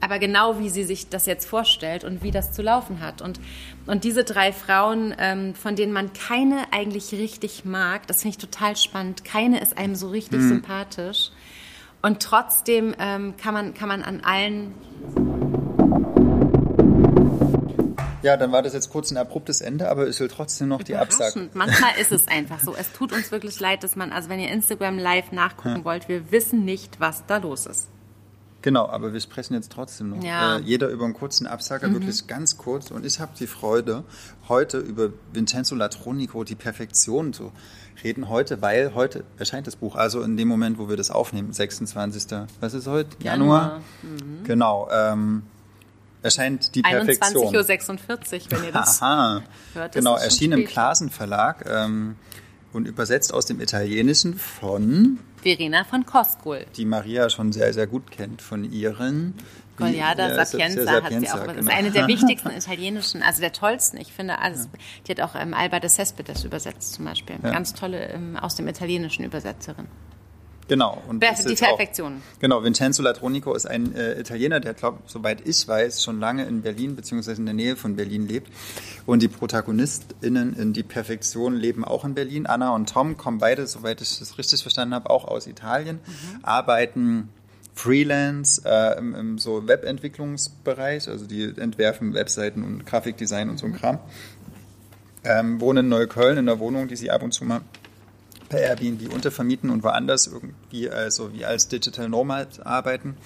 aber genau wie sie sich das jetzt vorstellt und wie das zu laufen hat. Und, und diese drei Frauen, ähm, von denen man keine eigentlich richtig mag, das finde ich total spannend. Keine ist einem so richtig sympathisch. Und trotzdem ähm, kann, man, kann man an allen Ja, dann war das jetzt kurz ein abruptes Ende, aber es will trotzdem noch die Absage. Manchmal ist es einfach so. Es tut uns wirklich leid, dass man, also wenn ihr Instagram live nachgucken wollt, wir wissen nicht, was da los ist. Genau, aber wir sprechen jetzt trotzdem noch. Ja. Äh, jeder über einen kurzen Absager, wirklich ganz kurz. Und ich habe die Freude, heute über Vincenzo Latronico, die Perfektion zu reden. Heute, weil heute erscheint das Buch. Also in dem Moment, wo wir das aufnehmen, 26. Was ist heute? Januar. Januar. Genau. Ähm, erscheint die Perfektion. 21.46 Uhr, wenn ihr das Aha. hört. Genau, ist es schon erschien im. Klasen Verlag ähm, und übersetzt aus dem Italienischen von, Verena von Koskol. die Maria schon sehr, sehr gut kennt, von ihren Goliada ja, Sapienza, Sa- hat sie auch. Das ist genau. eine der wichtigsten italienischen, also der tollsten. Ich finde, also, die hat auch ähm, Alba de Cespedes übersetzt zum Beispiel. Ja. Ganz tolle ähm, aus dem Italienischen Übersetzerin. Genau. Und die ist auch- Perfektion. Genau, Vincenzo Latronico ist ein äh, Italiener, der, glaube soweit ich weiß, schon lange in Berlin beziehungsweise in der Nähe von Berlin lebt. Und die ProtagonistInnen in Die Perfektion leben auch in Berlin. Anna und Tom kommen beide, soweit ich das richtig verstanden habe, auch aus Italien, arbeiten Freelance äh, im, im so Webentwicklungsbereich, also die entwerfen Webseiten und Grafikdesign und so ein Kram. Ähm, wohnen in Neukölln in der Wohnung, die sie ab und zu mal per Airbnb untervermieten und woanders irgendwie also wie als Digital Nomad arbeiten.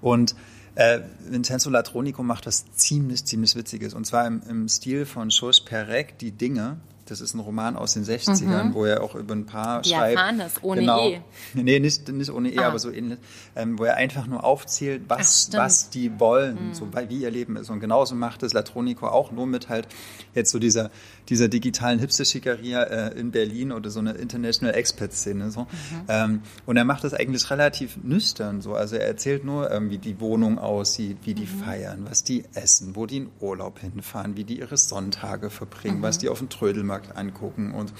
Und äh, Vincenzo Latronico macht was ziemlich, ziemlich Witziges. Und zwar im, im Stil von Georges Perec, Die Dinge. Das ist ein Roman aus den 60ern, wo er auch über ein paar Die schreibt. Japanes, ohne genau. E. Nee, nicht, nicht ohne E, Ah. aber so ähnlich. Ähm, wo er einfach nur aufzählt, was, Ach. Mhm. was die wollen, so, weil- wie ihr Leben ist. Und genauso macht es Latronico auch, nur mit halt jetzt so dieser, dieser digitalen Hipster-Schickeria äh, in Berlin oder so eine International Expat-Szene. So. Mhm. Ähm, und er macht das eigentlich relativ nüchtern. So. Also er erzählt nur, ähm, wie die Wohnung aussieht, wie die Mhm. feiern, was die essen, wo die in Urlaub hinfahren, wie die ihre Sonntage verbringen, Mhm. was die auf dem Trödelmarkt angucken. Und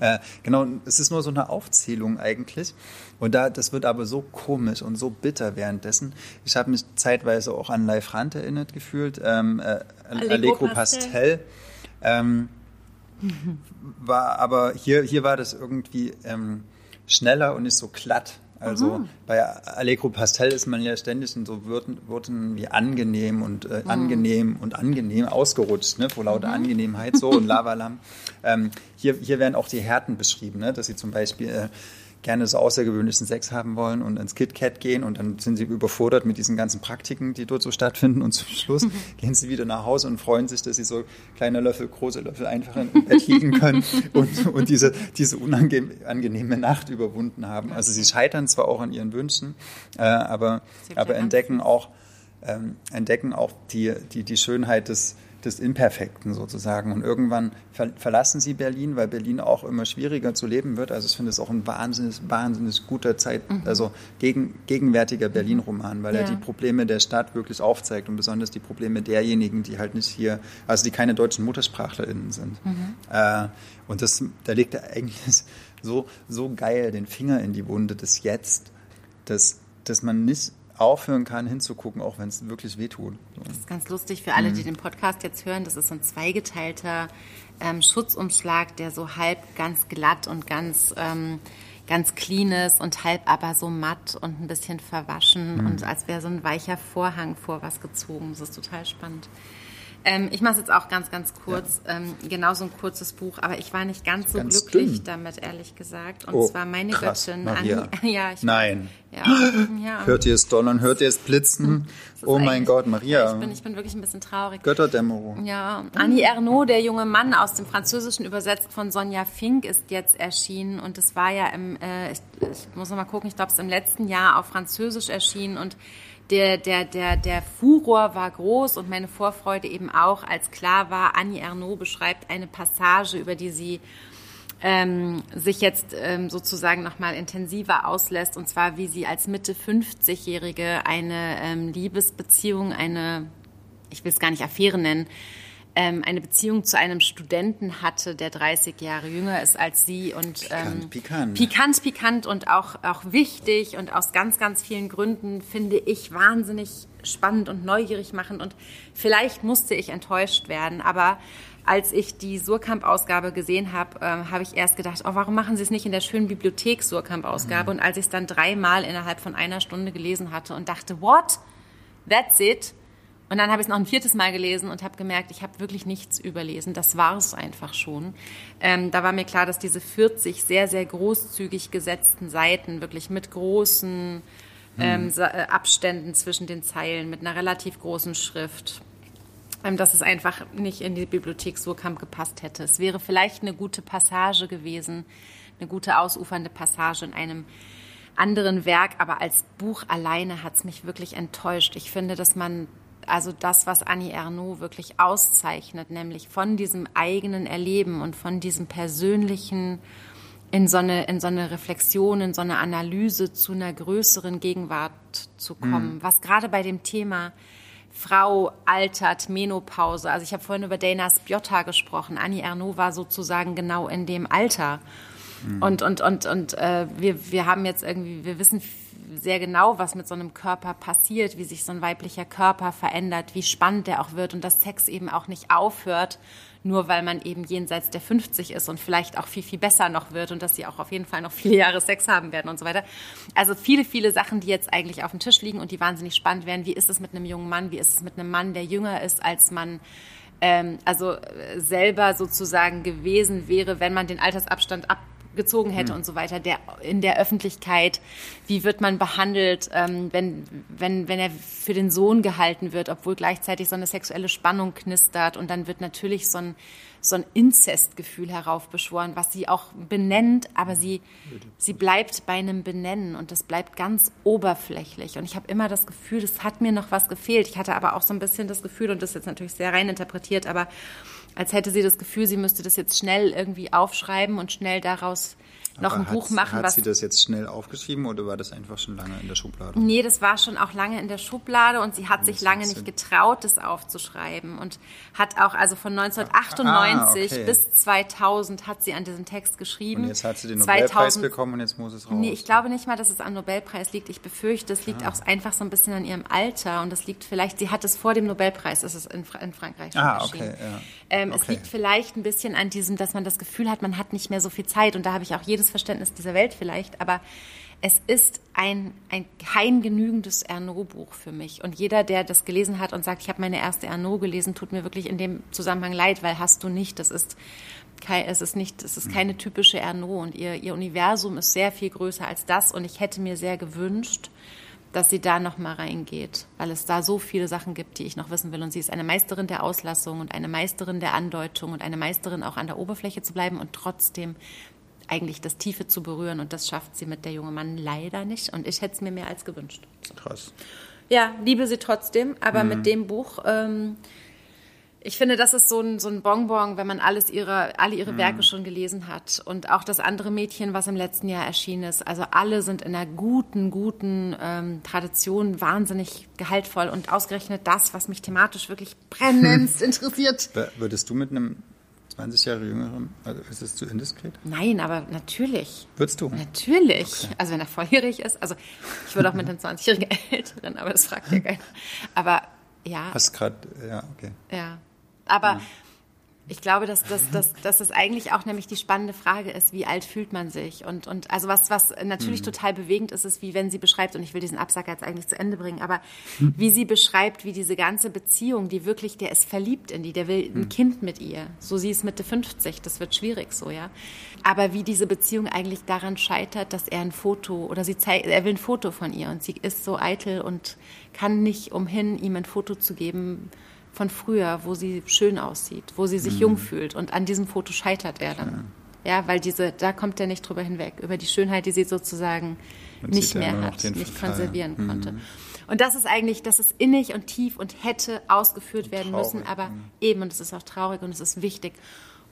äh, genau, es ist nur so eine Aufzählung eigentlich. Und da, das wird aber so komisch und so bitter währenddessen. Ich habe mich zeitweise auch an Live Rand erinnert gefühlt, ähm, äh, Allegro Allegro Pastel. Pastel. Ähm, war aber hier, hier war das irgendwie ähm, schneller und nicht so glatt. Also bei Allegro Pastel ist man ja ständig in so Worten, Worten wie angenehm und äh, angenehm und angenehm ausgerutscht, ne, vor lauter Angenehmheit so und Lavalam. Ähm, hier, hier werden auch die Härten beschrieben, ne, dass sie zum Beispiel äh, gerne so außergewöhnlichen Sex haben wollen und ins KitKat gehen und dann sind sie überfordert mit diesen ganzen Praktiken, die dort so stattfinden und zum Schluss gehen sie wieder nach Hause und freuen sich, dass sie so kleine Löffel, große Löffel einfach im Bett liegen können und, und diese, diese unangenehme Nacht überwunden haben. Also sie scheitern zwar auch an ihren Wünschen, äh, aber, aber entdecken auch, ähm, entdecken auch die, die, die Schönheit des, des Imperfekten sozusagen. Und irgendwann ver verlassen sie Berlin, weil Berlin auch immer schwieriger zu leben wird. Also ich finde es auch ein wahnsinnig, wahnsinnig guter Zeit, also gegen, gegenwärtiger Berlin-Roman, weil er Ja. die Probleme der Stadt wirklich aufzeigt und besonders die Probleme derjenigen, die halt nicht hier, also die keine deutschen MuttersprachlerInnen sind. Äh, und das, da legt er eigentlich so, so geil den Finger in die Wunde des Jetzt, dass, dass man nicht aufhören kann hinzugucken, auch wenn es wirklich wehtut. So. Das ist ganz lustig für alle, Mhm. die den Podcast jetzt hören. Das ist so ein zweigeteilter ähm, Schutzumschlag, der so halb ganz glatt und ganz, ähm, ganz clean ist und halb aber so matt und ein bisschen verwaschen Mhm. und als wäre so ein weicher Vorhang vor was gezogen. Das ist total spannend. Ähm, ich mache es jetzt auch ganz, ganz kurz. Ähm, genauso ein kurzes Buch, aber ich war nicht ganz so Ganz glücklich dünn. damit, ehrlich gesagt. Und Oh, zwar meine krass, Göttin. Maria. Anni- ja, ich Nein. Ja, ja. Hört ihr es donnern, hört ihr es blitzen? Oh mein Gott, Ja, Maria. ich, bin, ich bin wirklich ein bisschen traurig. Götterdämmerung. Ja, Annie Ernaux, der junge Mann aus dem Französischen übersetzt von Sonja Fink, ist jetzt erschienen und es war ja im, äh, ich, ich muss noch mal gucken, ich glaube, es ist im letzten Jahr auf Französisch erschienen und der, der, der, der Furor war groß und meine Vorfreude eben auch, als klar war, Annie Ernaux beschreibt eine Passage, über die sie ähm, sich jetzt ähm, sozusagen nochmal intensiver auslässt, und zwar wie sie als Mitte 50-Jährige eine ähm, Liebesbeziehung, eine, ich will es gar nicht Affäre nennen, ähm, eine Beziehung zu einem Studenten hatte, der 30 Jahre jünger ist als sie und ähm, pikant. pikant, pikant und auch, auch wichtig und aus ganz, ganz vielen Gründen finde ich wahnsinnig spannend und neugierig machen und vielleicht musste ich enttäuscht werden, aber als ich die Surkamp-Ausgabe gesehen habe, ähm, habe ich erst gedacht, oh, warum machen Sie es nicht in der schönen Bibliothek Surkamp-Ausgabe? Und als ich es dann dreimal innerhalb von einer Stunde gelesen hatte und dachte, what? That's it? Und dann habe ich es noch ein viertes Mal gelesen und habe gemerkt, ich habe wirklich nichts überlesen. Das war es einfach schon. Ähm, da war mir klar, dass diese 40 sehr, sehr großzügig gesetzten Seiten wirklich mit großen ähm, Sa- äh, Abständen zwischen den Zeilen, mit einer relativ großen Schrift, ähm, dass es einfach nicht in die Bibliothek Surkamp gepasst hätte. Es wäre vielleicht eine gute Passage gewesen, eine gute ausufernde Passage in einem anderen Werk, aber als Buch alleine hat es mich wirklich enttäuscht. Ich finde, dass man also das, was Annie Ernaux wirklich auszeichnet, nämlich von diesem eigenen Erleben und von diesem persönlichen in so eine, in so eine Reflexion, in so eine Analyse zu einer größeren Gegenwart zu kommen. Mhm. Was gerade bei dem Thema Frau altert, Menopause, also ich habe vorhin über Dana Spiotta gesprochen. Annie Ernaux war sozusagen genau in dem Alter. Mhm. Und, und, und, und äh, wir, wir haben jetzt irgendwie, wir wissen sehr genau, was mit so einem Körper passiert, wie sich so ein weiblicher Körper verändert, wie spannend der auch wird und dass Sex eben auch nicht aufhört, nur weil man eben jenseits der 50 ist und vielleicht auch viel, viel besser noch wird und dass sie auch auf jeden Fall noch viele Jahre Sex haben werden und so weiter. Also viele, viele Sachen, die jetzt eigentlich auf dem Tisch liegen und die wahnsinnig spannend wären. Wie ist es mit einem jungen Mann? Wie ist es mit einem Mann, der jünger ist als man? Ähm, also äh, selber sozusagen gewesen wäre, wenn man den Altersabstand ab gezogen hätte mhm. und so weiter, der in der Öffentlichkeit, wie wird man behandelt, ähm, wenn, wenn, wenn er für den Sohn gehalten wird, obwohl gleichzeitig so eine sexuelle Spannung knistert und dann wird natürlich so ein, so ein Inzestgefühl heraufbeschworen, was sie auch benennt, aber sie, sie bleibt bei einem Benennen und das bleibt ganz oberflächlich. Und ich habe immer das Gefühl, das hat mir noch was gefehlt. Ich hatte aber auch so ein bisschen das Gefühl, und das ist jetzt natürlich sehr rein interpretiert, aber als hätte sie das Gefühl, sie müsste das jetzt schnell irgendwie aufschreiben und schnell daraus noch ein Buch machen. Hat sie das jetzt schnell aufgeschrieben oder war das einfach schon lange in der Schublade? Nee, das war schon auch lange in der Schublade und sie hat sich lange nicht getraut, das aufzuschreiben und hat auch, also von 1998 ah, okay. bis 2000 hat sie an diesem Text geschrieben. Und jetzt hat sie den Nobelpreis 2000, bekommen und jetzt muss es raus. Nee, ich glaube nicht mal, dass es am Nobelpreis liegt. Ich befürchte, es liegt ah. auch einfach so ein bisschen an ihrem Alter und das liegt vielleicht, sie hat es vor dem Nobelpreis, ist in, in Frankreich schon ah, okay, ja. Ähm, okay. Es liegt vielleicht ein bisschen an diesem, dass man das Gefühl hat, man hat nicht mehr so viel Zeit und da habe ich auch jedes Verständnis dieser Welt vielleicht, aber es ist ein, ein kein genügendes Ernaud-Buch für mich. Und jeder, der das gelesen hat und sagt, ich habe meine erste Ernaud gelesen, tut mir wirklich in dem Zusammenhang leid, weil hast du nicht. Das ist kein, es ist nicht, es ist keine typische Ernaud und ihr, ihr Universum ist sehr viel größer als das. Und ich hätte mir sehr gewünscht, dass sie da noch mal reingeht, weil es da so viele Sachen gibt, die ich noch wissen will. Und sie ist eine Meisterin der Auslassung und eine Meisterin der Andeutung und eine Meisterin auch an der Oberfläche zu bleiben und trotzdem eigentlich das Tiefe zu berühren. Und das schafft sie mit der junge Mann leider nicht. Und ich hätte es mir mehr als gewünscht. So. Krass. Ja, liebe sie trotzdem, aber mhm. mit dem Buch. Ähm, ich finde, das ist so ein, so ein Bonbon, wenn man alles ihre, alle ihre mhm. Werke schon gelesen hat. Und auch das andere Mädchen, was im letzten Jahr erschienen ist. Also alle sind in einer guten, guten ähm, Tradition wahnsinnig gehaltvoll. Und ausgerechnet das, was mich thematisch wirklich brennend interessiert. Würdest du mit einem 20 Jahre jüngeren? Also ist es zu indiskret? Nein, aber natürlich. Würdest du? Natürlich. Okay. Also wenn er volljährig ist. Also ich würde auch mit einem 20-jährigen Älteren, aber das fragt ja keiner. Aber ja. Hast gerade, ja, okay. Ja. Aber mhm. Ich glaube, dass, dass, dass, dass es eigentlich auch nämlich die spannende Frage ist, wie alt fühlt man sich? Und, und also was, was natürlich mhm. total bewegend ist, ist, wie wenn sie beschreibt, und ich will diesen Absacker jetzt eigentlich zu Ende bringen, aber mhm. wie sie beschreibt, wie diese ganze Beziehung, die wirklich, der ist verliebt in die, der will ein mhm. Kind mit ihr. So sie ist Mitte 50, das wird schwierig so, ja. Aber wie diese Beziehung eigentlich daran scheitert, dass er ein Foto oder sie zeigt, er will ein Foto von ihr und sie ist so eitel und kann nicht umhin, ihm ein Foto zu geben, von früher, wo sie schön aussieht, wo sie sich mhm. jung fühlt. Und an diesem Foto scheitert er dann. Ja. ja, weil diese, da kommt er nicht drüber hinweg, über die Schönheit, die sie sozusagen Man nicht mehr hat, nicht konservieren mhm. konnte. Und das ist eigentlich, das ist innig und tief und hätte ausgeführt werden traurig, müssen, aber mhm. eben, und es ist auch traurig und es ist wichtig.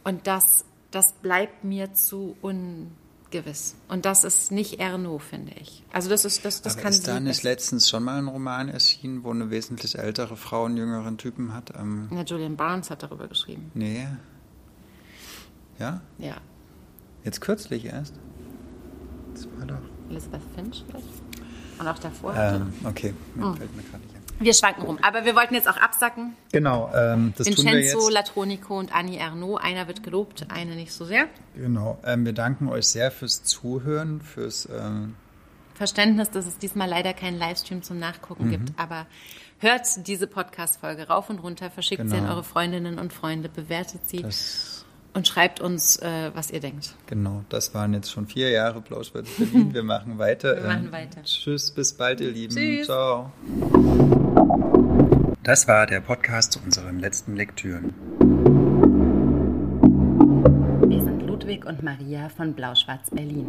Und das, das bleibt mir zu un gewiss. Und das ist nicht Erno, finde ich. Also das ist das, das Aber kann ist da nicht letztens schon mal ein Roman erschienen, wo eine wesentlich ältere Frau einen jüngeren Typen hat? Ähm ja, Julian Barnes hat darüber geschrieben. Nee. Ja? Ja. Jetzt kürzlich erst? Das war doch. Elizabeth Finch vielleicht? Und auch davor? Ähm, okay, mir oh. fällt mir gerade nicht wir schwanken rum. Aber wir wollten jetzt auch absacken. Genau. Ähm, das Vincenzo tun wir jetzt. Latronico und Annie Ernaux. Einer wird gelobt, eine nicht so sehr. Genau. Ähm, wir danken euch sehr fürs Zuhören, fürs ähm Verständnis, dass es diesmal leider keinen Livestream zum Nachgucken mhm. gibt. Aber hört diese Podcast-Folge rauf und runter, verschickt genau. sie an genau. eure Freundinnen und Freunde, bewertet sie. Das und schreibt uns, äh, was ihr denkt. Genau, das waren jetzt schon vier Jahre Blauschweiz Berlin. Wir machen weiter. Wir machen ähm, weiter. Tschüss, bis bald, ihr Lieben. Tschüss. Ciao. Das war der Podcast zu unseren letzten Lektüren. Wir sind Ludwig und Maria von Blauschwarz Berlin.